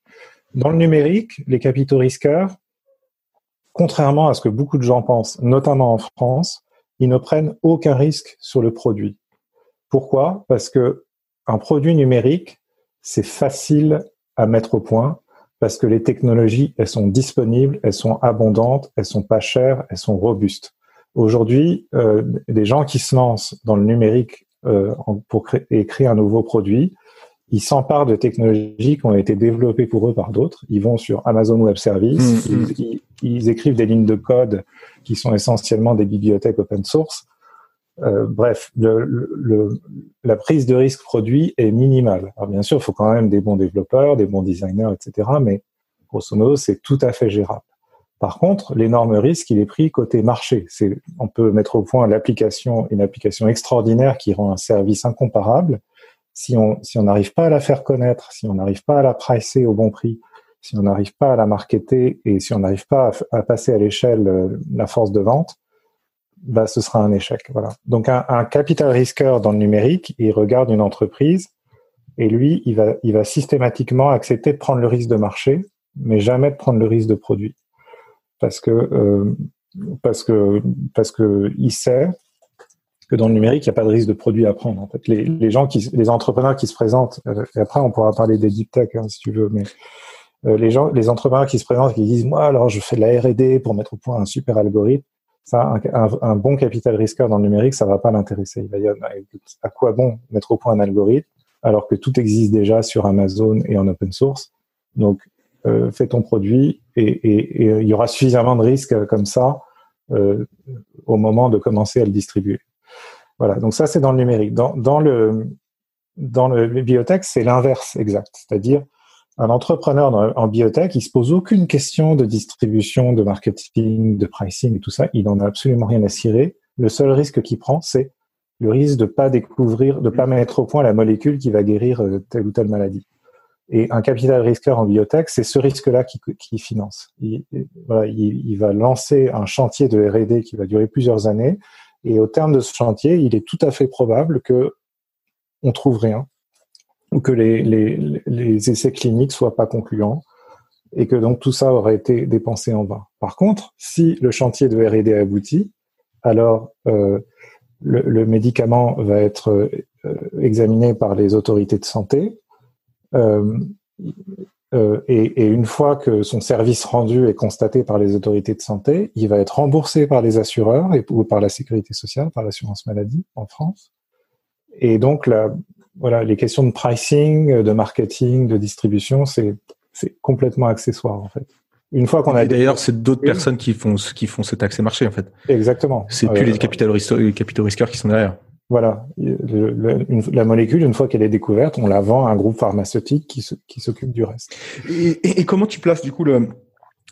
[SPEAKER 2] Dans le numérique, les capitaux risqueurs, contrairement à ce que beaucoup de gens pensent, notamment en France, ils ne prennent aucun risque sur le produit. Pourquoi? Parce que un produit numérique, c'est facile à mettre au point, parce que les technologies, elles sont disponibles, elles sont abondantes, elles sont pas chères, elles sont robustes. Aujourd'hui, euh, des gens qui se lancent dans le numérique euh, pour créer, et créer un nouveau produit, ils s'emparent de technologies qui ont été développées pour eux par d'autres. Ils vont sur Amazon Web Services, mmh, mmh. ils, ils, écrivent des lignes de code qui sont essentiellement des bibliothèques open source. Euh, bref, le, le, la prise de risque produit est minimale. Alors bien sûr, il faut quand même des bons développeurs, des bons designers, etc. Mais grosso modo, c'est tout à fait gérable. Par contre, l'énorme risque, il est pris côté marché. C'est, on peut mettre au point l'application, une application extraordinaire qui rend un service incomparable. Si on si on n'arrive pas à la faire connaître, si on n'arrive pas à la pricer au bon prix, si on n'arrive pas à la marketer et si on n'arrive pas à, passer à l'échelle euh, la force de vente, bah, ce sera un échec. Voilà. Donc un, capital risqueur dans le numérique, il regarde une entreprise et lui, il va, il va systématiquement accepter de prendre le risque de marché, mais jamais de prendre le risque de produit, parce que euh, parce que parce que il sait que dans le numérique, il n'y a pas de risque de produit à prendre. En fait, les, les gens qui, les entrepreneurs qui se présentent, euh, et après on pourra parler des deep tech hein, si tu veux, mais euh, les gens, les entrepreneurs qui se présentent, qui disent moi alors je fais de la R&D pour mettre au point un super algorithme ça, un, bon capital risqueur dans le numérique, ça va pas l'intéresser. Il va dire à quoi bon mettre au point un algorithme alors que tout existe déjà sur Amazon et en open source? Donc, euh, fais ton produit et, il y aura suffisamment de risques comme ça euh, au moment de commencer à le distribuer. Voilà. Donc ça, c'est dans le numérique. Dans, dans le dans le c'est l'inverse exact. C'est-à-dire un entrepreneur en biotech, il se pose aucune question de distribution, de marketing, de pricing et tout ça. Il n'en a absolument rien à cirer. Le seul risque qu'il prend, c'est le risque de pas découvrir, de pas mettre au point la molécule qui va guérir euh, telle ou telle maladie. Et un capital risqueur en biotech, c'est ce risque-là qui, finance. Il, va lancer un chantier de R&D qui va durer plusieurs années, et au terme de ce chantier, il est tout à fait probable que on trouve rien, que les, les, les essais cliniques soient pas concluants, et que donc tout ça aurait été dépensé en vain. Par contre, si le chantier de R&D aboutit, alors euh, le, médicament va être euh, examiné par les autorités de santé, euh, et, et, une fois que son service rendu est constaté par les autorités de santé, il va être remboursé par les assureurs et, ou par la sécurité sociale, par l'assurance maladie en France. Et donc, la, voilà, les questions de pricing, de marketing, de distribution, c'est complètement accessoire en fait.
[SPEAKER 1] Une fois qu'on a d'ailleurs, c'est d'autres personnes qui font qui font cet accès marché en fait.
[SPEAKER 2] Exactement.
[SPEAKER 1] C'est plus les capitaux, les capitaux risqueurs qui sont derrière.
[SPEAKER 2] Voilà, la molécule, une fois qu'elle est découverte, on la vend à un groupe pharmaceutique qui s'occupe du reste.
[SPEAKER 1] Et, et, comment tu places du coup le,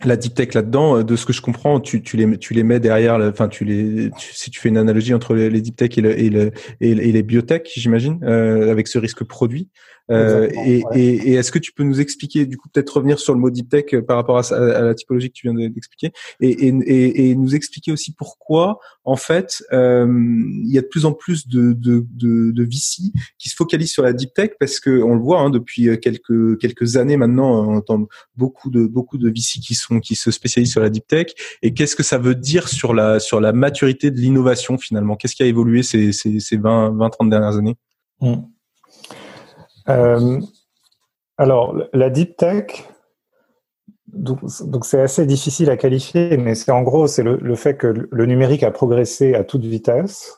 [SPEAKER 1] la deep tech là-dedans, de ce que je comprends, tu, tu, les, tu les mets derrière, enfin tu les, si tu fais une analogie entre les, les deep tech et, le, et, le, et, les biotech, j'imagine, euh, avec ce risque produit, euh, et, et, est-ce que tu peux nous expliquer, du coup, peut-être revenir sur le mot deep tech euh, par rapport à, à la typologie que tu viens d'expliquer, et, et, nous expliquer aussi pourquoi, en fait, euh, il y a de plus en plus de, de, de, de VC qui se focalisent sur la deep tech parce que on le voit hein, depuis quelques quelques années maintenant, on entend beaucoup de beaucoup de VC qui sont qui se spécialisent sur la deep tech. Et qu'est-ce que ça veut dire sur la sur la maturité de l'innovation finalement? Qu'est-ce qui a évolué ces ces, ces 20 20 30 dernières années?
[SPEAKER 2] Euh, alors, la deep tech, donc c'est assez difficile à qualifier, mais c'est en gros c'est le, fait que le numérique a progressé à toute vitesse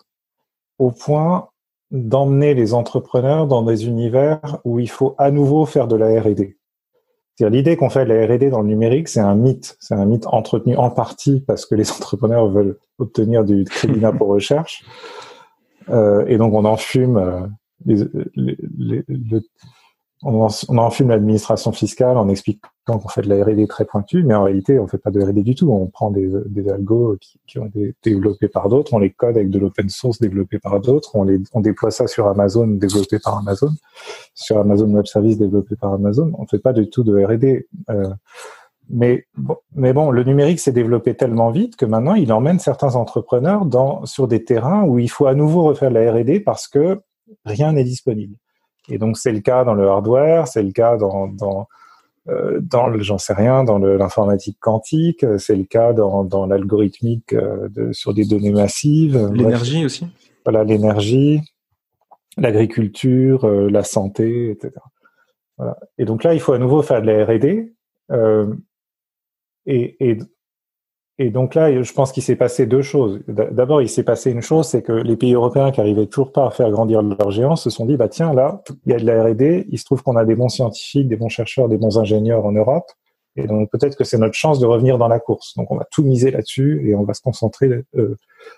[SPEAKER 2] au point d'emmener les entrepreneurs dans des univers où il faut à nouveau faire de la R&D. C'est-à-dire l'idée qu'on fait de la R&D dans le numérique, c'est un mythe, c'est un mythe entretenu en partie parce que les (laughs) entrepreneurs veulent obtenir du crédit d'impôt recherche, euh, et donc on en fume euh, les, le, on, on enfume l'administration fiscale en expliquant qu'on fait de la R&D très pointue, mais en réalité, on fait pas de R&D du tout. On prend des, des algos qui, qui ont été développés par d'autres, on les code avec de l'open source développé par d'autres, on, les, on déploie ça sur Amazon développé par Amazon, sur Amazon Web Service développé par Amazon. On fait pas du tout de R&D. Euh, mais bon, mais bon, le numérique s'est développé tellement vite que maintenant, il emmène certains entrepreneurs dans, sur des terrains où il faut à nouveau refaire de la R&D parce que rien n'est disponible. Et donc c'est le cas dans le hardware, c'est le cas dans, dans euh, dans j'en sais rien, dans l'informatique quantique, c'est le cas dans, dans l'algorithmique euh, sur des données massives.
[SPEAKER 1] L'énergie aussi.
[SPEAKER 2] Voilà, l'énergie, l'agriculture, euh, la santé, etc. Voilà. Et donc là, il faut à nouveau faire de la R&D. Euh, et, et, et donc là, je pense qu'il s'est passé deux choses. D'abord, il s'est passé une chose, c'est que les pays européens qui arrivaient toujours pas à faire grandir leur géant se sont dit, bah tiens, là, il y a de la R&D, il se trouve qu'on a des bons scientifiques, des bons chercheurs, des bons ingénieurs en Europe, et donc peut-être que c'est notre chance de revenir dans la course. Donc on va tout miser là-dessus et on va se concentrer euh,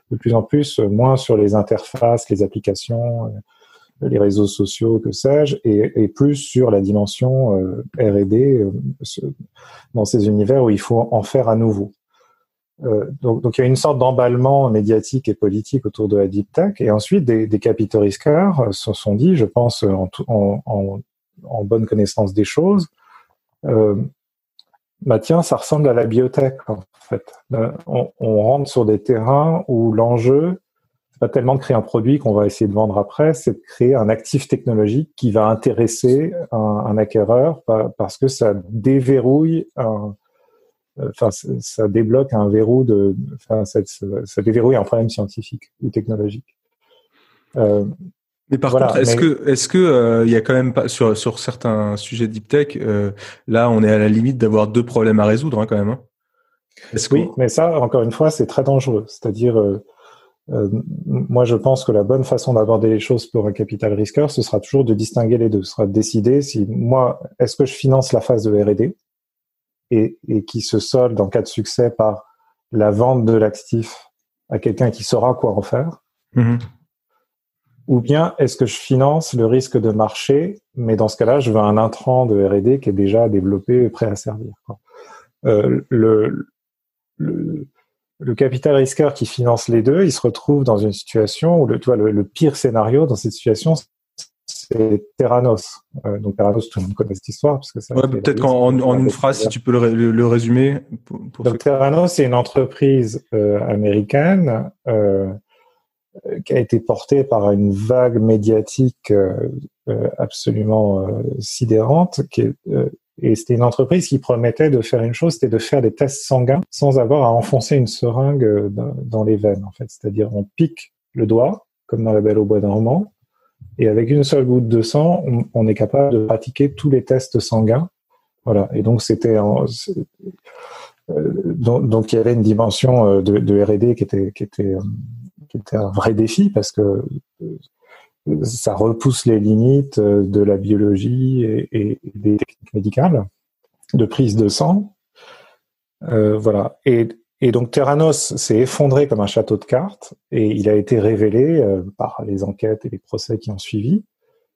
[SPEAKER 2] de plus en plus euh, moins sur les interfaces, les applications, euh, les réseaux sociaux, que sais-je, et, plus sur la dimension R&D dans ces univers où il faut en faire à nouveau. Euh, donc, il y a une sorte d'emballement médiatique et politique autour de la deep tech, et ensuite des, des risqueurs euh, se sont dit, je pense en, en, bonne connaissance des choses, euh, bah tiens, ça ressemble à la biotech en fait. Euh, on, on rentre sur des terrains où l'enjeu c'est pas tellement de créer un produit qu'on va essayer de vendre après, c'est de créer un actif technologique qui va intéresser un, un acquéreur parce que ça déverrouille un, enfin, ça débloque un verrou de, enfin, ça, ça, déverrouille un problème scientifique ou technologique.
[SPEAKER 1] Euh, mais par contre, est-ce que est-ce que euh, il y a quand même pas sur sur certains sujets deep tech, euh, là, on est à la limite d'avoir deux problèmes à résoudre hein, quand même. Hein
[SPEAKER 2] oui, mais ça, encore une fois, c'est très dangereux. C'est-à-dire, euh, euh, moi, je pense que la bonne façon d'aborder les choses pour un capital risqueur, ce sera toujours de distinguer les deux. Ce sera de décider si moi, est-ce que je finance la phase de R&D et, et, qui se solde en cas de succès par la vente de l'actif à quelqu'un qui saura quoi en faire. Mm-hmm. ou bien est-ce que je finance le risque de marché, mais dans ce cas-là, je veux un intrant de R&D qui est déjà développé et prêt à servir. Euh, le, le, le, capital risqueur qui finance les deux, il se retrouve dans une situation où le, tu le, le pire scénario dans cette situation, c'est Terranos. Euh, donc Terranos, tout le monde connaît cette histoire. Parce que ça
[SPEAKER 1] ouais, peut-être qu'en en, une phrase, si tu peux le, le, résumer.
[SPEAKER 2] Pour, donc Terranos, c'est une entreprise euh, américaine euh, qui a été portée par une vague médiatique absolument sidérante, qui est, et c'était une entreprise qui promettait de faire une chose, c'était de faire des tests sanguins sans avoir à enfoncer une seringue dans, dans les veines, en fait. C'est-à-dire, on pique le doigt, comme dans la Belle au bois dormant, et avec une seule goutte de sang, on, est capable de pratiquer tous les tests sanguins. Voilà. Et donc c'était euh, donc, il y avait une dimension euh, de, R&D qui était qui était euh, qui était un vrai défi parce que ça repousse les limites de la biologie et, des techniques médicales de prise de sang. Voilà. Et donc Terranos s'est effondré comme un château de cartes et il a été révélé euh, par les enquêtes et les procès qui ont suivi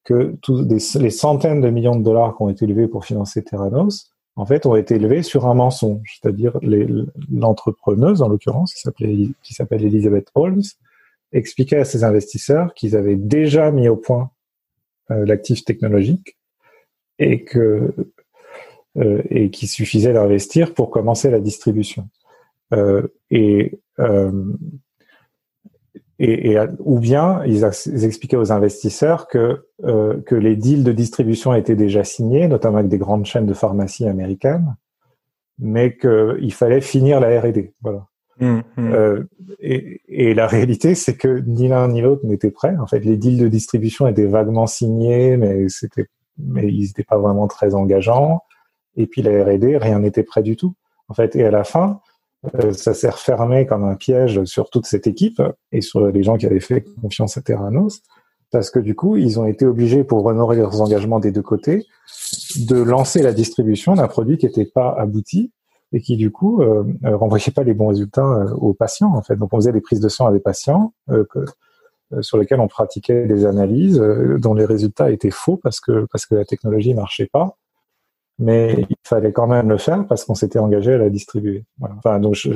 [SPEAKER 2] que les centaines de millions de dollars qui ont été levés pour financer Terranos, en fait, ont été levés sur un mensonge. C'est-à-dire l'entrepreneuse, en l'occurrence, qui s'appelle Elizabeth Holmes, expliquait à ses investisseurs qu'ils avaient déjà mis au point euh, l'actif technologique euh, et qu'il suffisait d'investir pour commencer la distribution. Euh, et, euh, et, et, ou bien ils, expliquaient aux investisseurs que euh, que les deals de distribution étaient déjà signés, notamment avec des grandes chaînes de pharmacie américaines, mais qu'il fallait finir la R&D. Voilà. Mmh, mmh. Euh, et, et, la réalité, c'est que ni l'un ni l'autre n'étaient prêts. En fait, les deals de distribution étaient vaguement signés, mais c'était, mais ils n'étaient pas vraiment très engageants. Et puis la R&D, rien n'était prêt du tout. En fait, et à la fin, ça s'est refermé comme un piège sur toute cette équipe et sur les gens qui avaient fait confiance à Terranos, parce que du coup, ils ont été obligés, pour honorer leurs engagements des deux côtés, de lancer la distribution d'un produit qui n'était pas abouti et qui du coup euh, euh, renvoyait pas les bons résultats euh, aux patients en fait. Donc on faisait des prises de sang à des patients que, sur lesquels on pratiquait des analyses dont les résultats étaient faux parce que parce que la technologie marchait pas mais il fallait quand même le faire parce qu'on s'était engagé à la distribuer. Voilà. Enfin, donc je,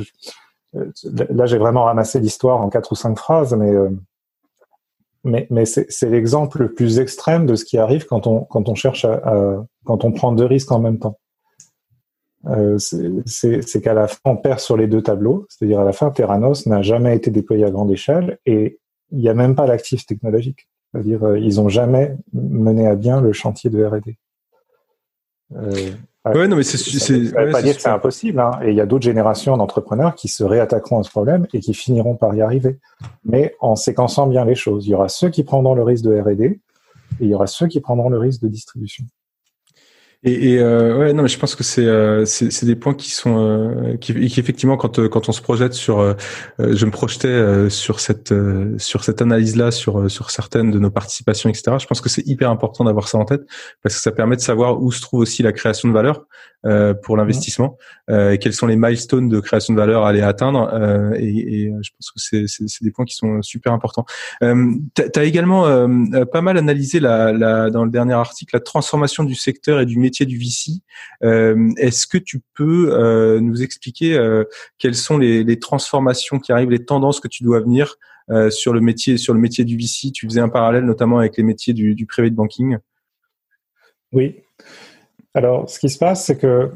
[SPEAKER 2] là, j'ai vraiment ramassé l'histoire en quatre ou cinq phrases, mais euh, mais, mais c'est l'exemple le plus extrême de ce qui arrive quand on quand on cherche à, à quand on prend deux risques en même temps. Euh, c'est qu'à la fin on perd sur les deux tableaux, c'est-à-dire à la fin Terranos n'a jamais été déployé à grande échelle et il n'y a même pas l'actif technologique, c'est-à-dire euh, ils ont jamais mené à bien le chantier de R&D.
[SPEAKER 1] Euh, ouais, non, mais c'est. Ça
[SPEAKER 2] ne veut pas dire que c'est impossible. Hein. Et il y a d'autres générations d'entrepreneurs qui se réattaqueront à ce problème et qui finiront par y arriver. Mais en séquençant bien les choses. Il y aura ceux qui prendront le risque de R&D et il y aura ceux qui prendront le risque de distribution.
[SPEAKER 1] Et, et euh, ouais, non, mais je pense que c'est euh, c'est des points qui sont euh, qui, qui, effectivement quand euh, quand on se projette sur, euh, je me projetais sur cette sur cette analyse là sur sur certaines de nos participations, etc. Je pense que c'est hyper important d'avoir ça en tête parce que ça permet de savoir où se trouve aussi la création de valeur pour l'investissement, mmh. quels sont les milestones de création de valeur à aller atteindre, et, et, je pense que c'est c'est des points qui sont super importants. Euh, tu as également pas mal analysé la, la dans le dernier article la transformation du secteur et du métier du VC. Euh, est-ce que tu peux euh, nous expliquer euh, quelles sont les, transformations qui arrivent, les tendances que tu dois venir sur le métier sur le métier du VC Tu faisais un parallèle notamment avec les métiers du, du private banking.
[SPEAKER 2] Oui. Alors, ce qui se passe, c'est que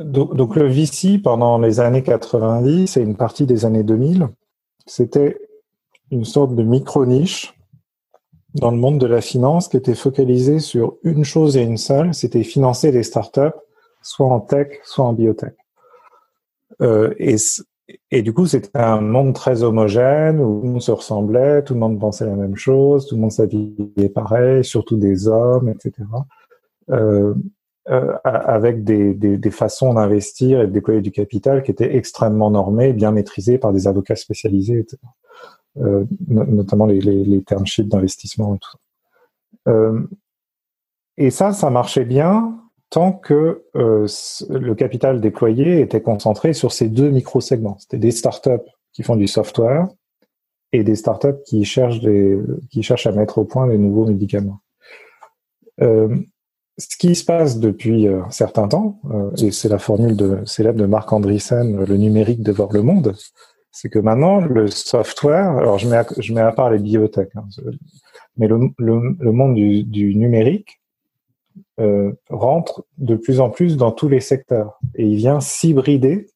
[SPEAKER 2] donc, le VC pendant les années 90 et une partie des années 2000, c'était une sorte de micro-niche dans le monde de la finance qui était focalisé sur une chose et une seule, c'était financer les startups, soit en tech, soit en biotech. Euh, et, et du coup, c'était un monde très homogène où tout le monde se ressemblait, tout le monde pensait la même chose, tout le monde s'habillait pareil, surtout des hommes, etc. Euh, euh, avec des, des, des façons d'investir et de déployer du capital qui étaient extrêmement normées, bien maîtrisées par des avocats spécialisés, etc. Euh, notamment les, les, les d'investissement et tout ça. Euh, et ça, ça marchait bien tant que euh, le capital déployé était concentré sur ces deux micro-segments. C'était des startups qui font du software et des startups qui cherchent qui cherchent à mettre au point des nouveaux médicaments. Ce qui se passe depuis un certain temps, et c'est la formule de, célèbre de Marc Andreessen, le numérique dévore le monde, c'est que maintenant le software, alors je mets à, part les biotech, hein, mais le, monde du, numérique euh, rentre de plus en plus dans tous les secteurs et il vient s'hybrider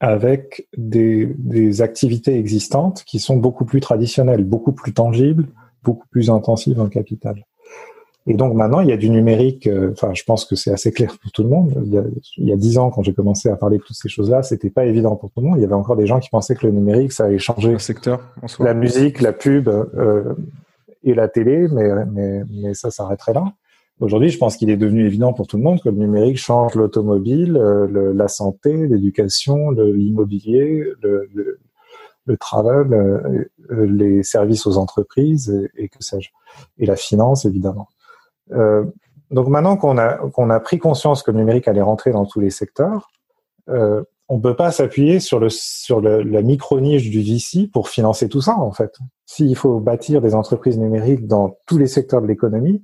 [SPEAKER 2] avec des, activités existantes qui sont beaucoup plus traditionnelles, beaucoup plus tangibles, beaucoup plus intensives en capital. Et donc maintenant, il y a du numérique. Euh, enfin, je pense que c'est assez clair pour tout le monde. Il y a dix ans, quand j'ai commencé à parler de toutes ces choses-là, c'était pas évident pour tout le monde. Il y avait encore des gens qui pensaient que le numérique, ça allait changer
[SPEAKER 1] le secteur,
[SPEAKER 2] la musique, la pub euh, et la télé, mais mais, mais ça s'arrêterait là. Aujourd'hui, je pense qu'il est devenu évident pour tout le monde que le numérique change l'automobile, euh, la santé, l'éducation, l'immobilier, le, le, le, travel, euh, les services aux entreprises et, que sais-je, et la finance évidemment. Euh, donc maintenant qu'on a qu'on a pris conscience que le numérique allait rentrer dans tous les secteurs, euh, on peut pas s'appuyer sur le sur le, la micro niche du VC pour financer tout ça en fait. S'il faut bâtir des entreprises numériques dans tous les secteurs de l'économie,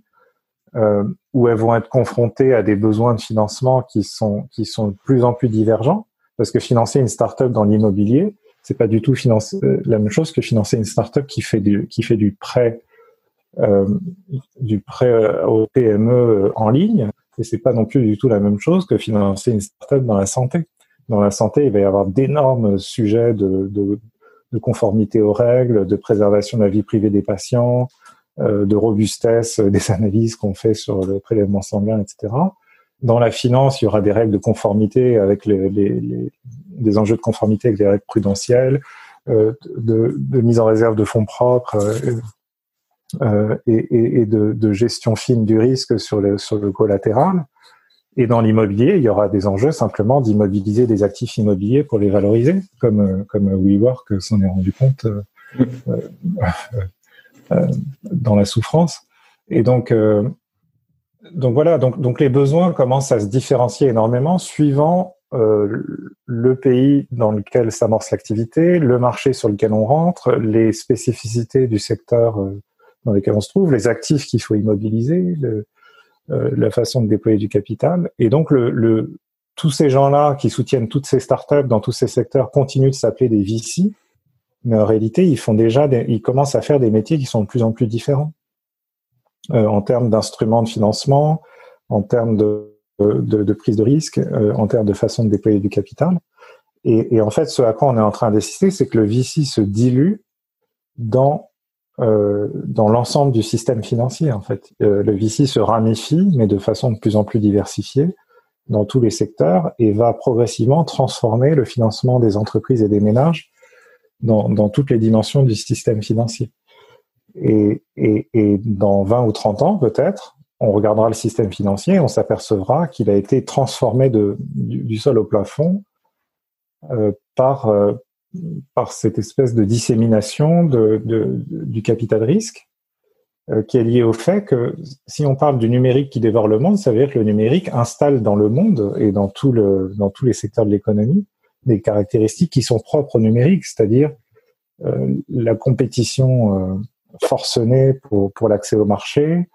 [SPEAKER 2] euh, où elles vont être confrontées à des besoins de financement qui sont qui sont de plus en plus divergents, parce que financer une start-up dans l'immobilier, c'est pas du tout financer euh, la même chose que financer une start-up qui fait du qui fait du prêt du prêt aux PME en ligne, et c'est pas non plus du tout la même chose que financer une start-up dans la santé. Dans la santé, il va y avoir d'énormes sujets de, de, de conformité aux règles, de préservation de la vie privée des patients, euh, de robustesse euh, des (laughs) analyses qu'on fait sur le prélèvement sanguin, etc. Dans la finance, il y aura des règles de conformité avec les, les, les des enjeux de conformité avec les règles prudentielles, euh, de, de, mise en réserve de fonds propres euh, et, et, de, gestion fine du risque sur le, sur le collatéral. Et dans l'immobilier, il y aura des enjeux simplement d'immobiliser des actifs immobiliers pour les valoriser, comme, comme WeWork s'en est rendu compte euh, dans la souffrance. Et donc, euh, donc voilà, donc, donc les besoins commencent à se différencier énormément suivant euh, le pays dans lequel s'amorce l'activité, le marché sur lequel on rentre, les spécificités du secteur dans lequel on se trouve, les actifs qu'il faut immobiliser, le, la façon de déployer du capital. Et donc, le, le tous ces gens-là qui soutiennent toutes ces startups dans tous ces secteurs continuent de s'appeler des VC, mais en réalité, ils font déjà, ils commencent à faire des métiers qui sont de plus en plus différents euh, en termes d'instruments de financement, en termes de, de, de prise de risque, euh, en termes de façon de déployer du capital. Et, et, en fait, ce à quoi on est en train d'assister, c'est que le VC se dilue dans euh, dans l'ensemble du système financier. En fait, euh, le VC se ramifie, mais de façon de plus en plus diversifiée dans tous les secteurs et va progressivement transformer le financement des entreprises et des ménages dans, toutes les dimensions du système financier. Et, dans 20 ou 30 ans, peut-être, on regardera le système financier et on s'apercevra qu'il a été transformé de, du, sol au plafond euh, par, par cette espèce de dissémination du capital risque euh, qui est lié au fait que si on parle du numérique qui dévore le monde, ça veut dire que le numérique installe dans le monde et dans tous les secteurs de l'économie des caractéristiques qui sont propres au numérique, c'est-à-dire euh, la compétition euh, forcenée pour, pour l'accès au marché,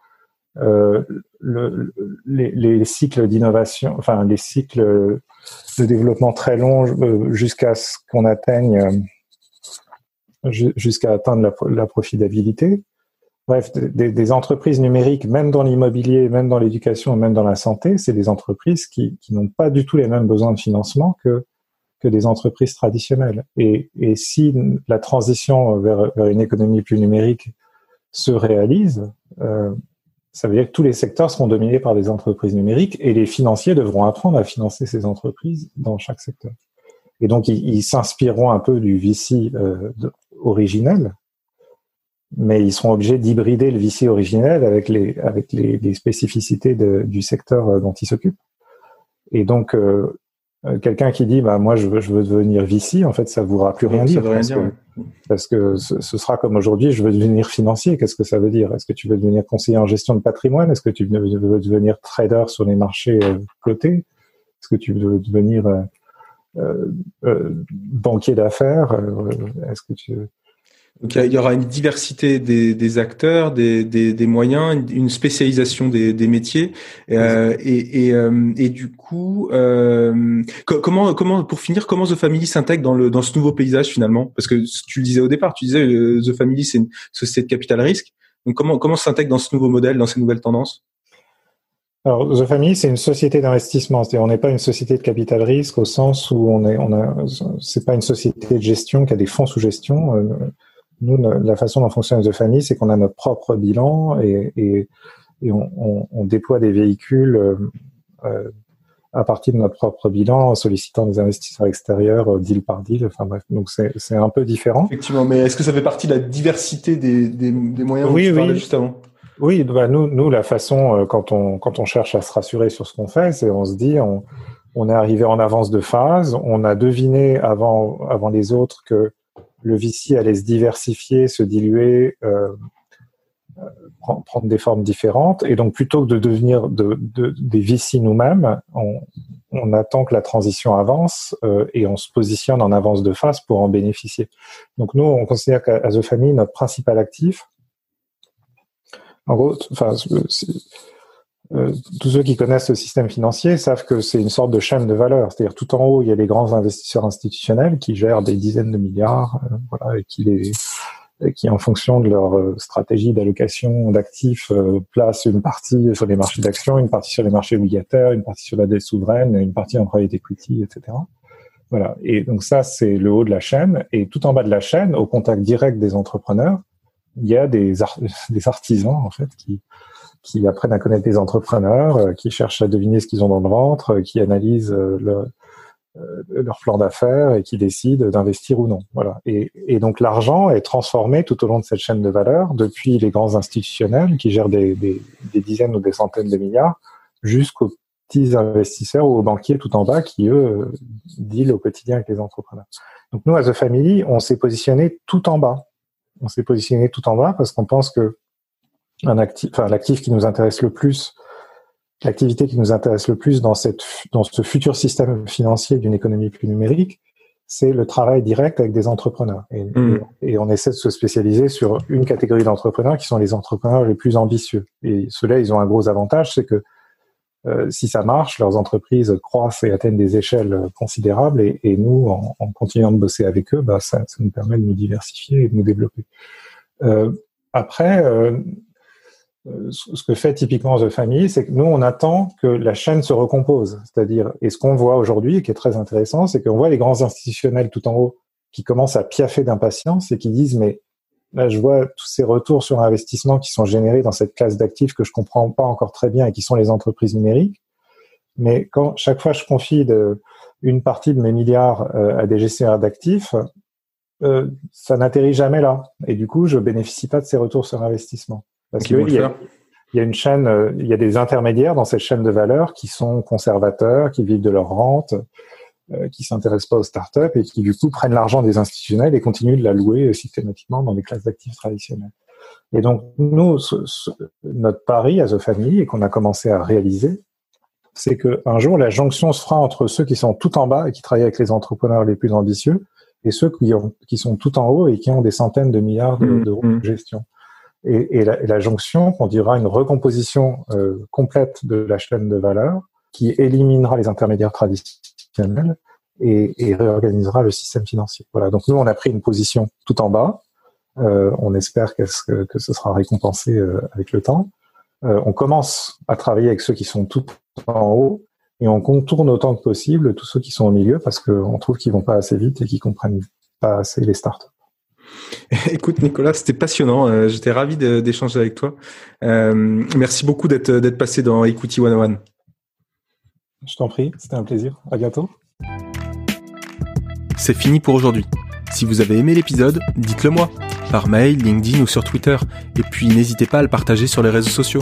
[SPEAKER 2] euh, le, les, les, cycles d'innovation, enfin les cycles de développement très longs euh, jusqu'à ce qu'on atteigne, jusqu'à atteindre la, profitabilité. Bref, des, entreprises numériques, même dans l'immobilier, même dans l'éducation, même dans la santé, c'est des entreprises qui, n'ont pas du tout les mêmes besoins de financement que que des entreprises traditionnelles. Et, si la transition vers, vers, une économie plus numérique se réalise, euh, ça veut dire que tous les secteurs seront dominés par des entreprises numériques et les financiers devront apprendre à financer ces entreprises dans chaque secteur. Et donc, ils, s'inspireront un peu du VC euh, originel, mais ils seront obligés d'hybrider le VC originel avec les, avec les, spécificités du secteur euh, dont ils s'occupent. Et donc, euh, euh, quelqu'un qui dit bah moi je veux je veux devenir VC en fait ça voudra plus rien dire, parce, que, parce que ce, sera comme aujourd'hui je veux devenir financier qu'est-ce que ça veut dire? Est-ce que tu veux devenir conseiller en gestion de patrimoine? Est-ce que tu veux devenir trader sur les marchés euh, cotés? Est-ce que tu veux devenir euh, euh, euh banquier d'affaires? Est-ce que tu
[SPEAKER 1] Donc il y, aura une diversité des, des acteurs, des, des, des, moyens, une spécialisation des, des métiers, euh, et, et, euh, et, du coup, euh, comment, comment, pour finir, comment The Family s'intègre dans le dans ce nouveau paysage finalement? Parce que tu le disais au départ, tu disais euh, The Family c'est une société de capital risque. Donc comment comment s'intègre dans ce nouveau modèle, dans ces nouvelles tendances?
[SPEAKER 2] Alors, The Family, c'est une société d'investissement. C'est-à-dire, on n'est pas une société de capital risque au sens où on est, on a, c'est pas une société de gestion qui a des fonds sous gestion. Nous, la façon dont fonctionne The Family, c'est qu'on a notre propre bilan et, et, et on, on, on, déploie des véhicules euh, euh, à partir de notre propre bilan, en sollicitant des investisseurs extérieurs, euh, deal par deal. Enfin bref, donc c'est un peu différent.
[SPEAKER 1] Effectivement, mais est-ce que ça fait partie de la diversité des, des, des moyens
[SPEAKER 2] oui,
[SPEAKER 1] dont tu
[SPEAKER 2] oui.
[SPEAKER 1] juste avant
[SPEAKER 2] Oui, bah nous, nous, la façon quand on quand on cherche à se rassurer sur ce qu'on fait, c'est on se dit on on est arrivé en avance de phase, on a deviné avant avant les autres que le VC allait se diversifier, se diluer, euh, euh prendre des formes différentes. Et donc, plutôt que de devenir de, de, des VC nous-mêmes, on, attend que la transition avance euh, et on se positionne en avance de phase pour en bénéficier. Donc, nous, on considère qu'à The Family, notre principal actif, en gros, enfin, euh, tous ceux qui connaissent le système financier savent que c'est une sorte de chaîne de valeur. C'est-à-dire tout en haut, il y a les grands investisseurs institutionnels qui gèrent des dizaines de milliards, euh, voilà, et qui les qui, en fonction de leur euh, stratégie d'allocation d'actifs, placent une partie sur les marchés d'actions, une partie sur les marchés obligataires, une partie sur la dette souveraine, une partie en private equity, etc. Voilà. Et donc ça, c'est le haut de la chaîne. Et tout en bas de la chaîne, au contact direct des entrepreneurs, il y a des (laughs) artisans en fait qui qui apprennent à connaître des entrepreneurs, euh, qui cherchent à deviner ce qu'ils ont dans le ventre, euh, qui analysent euh, le, leur plan d'affaires et qui décident d'investir ou non. Voilà. Et, donc l'argent est transformé tout au long de cette chaîne de valeur, depuis les grands institutionnels qui gèrent des, des, des dizaines ou des centaines de milliards, jusqu'aux petits investisseurs ou aux banquiers tout en bas qui, eux, dealent au quotidien avec les entrepreneurs. Donc nous, à The Family, on s'est positionné tout en bas. On s'est positionné tout en bas parce qu'on pense que un actif, enfin, l'actif qui nous intéresse le plus, l'activité qui nous intéresse le plus dans cette, dans ce futur système financier d'une économie plus numérique, c'est le travail direct avec des entrepreneurs. Et, mmh. et, on essaie de se spécialiser sur une catégorie d'entrepreneurs qui sont les entrepreneurs les plus ambitieux. Et ceux-là, ils ont un gros avantage, c'est que euh, si ça marche, leurs entreprises croissent et atteignent des échelles considérables. Et, et nous, en, en, continuant de bosser avec eux, bah, ça, ça, nous permet de nous diversifier et de nous développer. Euh, après, euh, euh, ce que fait typiquement The Family, c'est que nous, on attend que la chaîne se recompose. C'est-à-dire, et ce qu'on voit aujourd'hui, qui est très intéressant, c'est qu'on voit les grands institutionnels tout en haut qui commencent à piaffer d'impatience et qui disent, mais là, je vois tous ces retours sur investissement qui sont générés dans cette classe d'actifs que je comprends pas encore très bien et qui sont les entreprises numériques. Mais quand chaque fois je confie une partie de mes milliards euh, à des gestionnaires d'actifs, euh, ça n'atterrit jamais là. Et du coup, je bénéficie pas de ces retours sur investissement. Parce qu'il y, y, a une chaîne, euh, il y a des intermédiaires dans cette chaîne de valeur qui sont conservateurs, qui vivent de leur rente, euh, qui s'intéressent pas aux startups et qui du coup prennent l'argent des institutionnels et continuent de la louer systématiquement dans les classes d'actifs traditionnelles. Et donc nous, notre pari à The Family et qu'on a commencé à réaliser, c'est qu'un jour la jonction se fera entre ceux qui sont tout en bas et qui travaillent avec les entrepreneurs les plus ambitieux et ceux qui, ont, qui sont tout en haut et qui ont des centaines de milliards mmh, d'euros de, mmh. de gestion et, la, jonction conduira une recomposition euh, complète de la chaîne de valeur qui éliminera les intermédiaires traditionnels et, et, réorganisera le système financier. Voilà. Donc nous, on a pris une position tout en bas. Euh, on espère que, que, ce sera récompensé euh, avec le temps. Euh, on commence à travailler avec ceux qui sont tout en haut et on contourne autant que possible tous ceux qui sont au milieu parce qu'on trouve qu'ils vont pas assez vite et qu'ils comprennent pas assez les startups. (laughs)
[SPEAKER 1] Écoute Nicolas, c'était passionnant. Euh, j'étais ravi d'échanger avec toi. Euh, merci beaucoup d'être d'être passé dans Equity 101.
[SPEAKER 2] Je t'en prie, c'était un plaisir. À bientôt.
[SPEAKER 1] C'est fini pour aujourd'hui. Si vous avez aimé l'épisode, dites-le moi par mail, LinkedIn ou sur Twitter. Et puis n'hésitez pas à le partager sur les réseaux sociaux.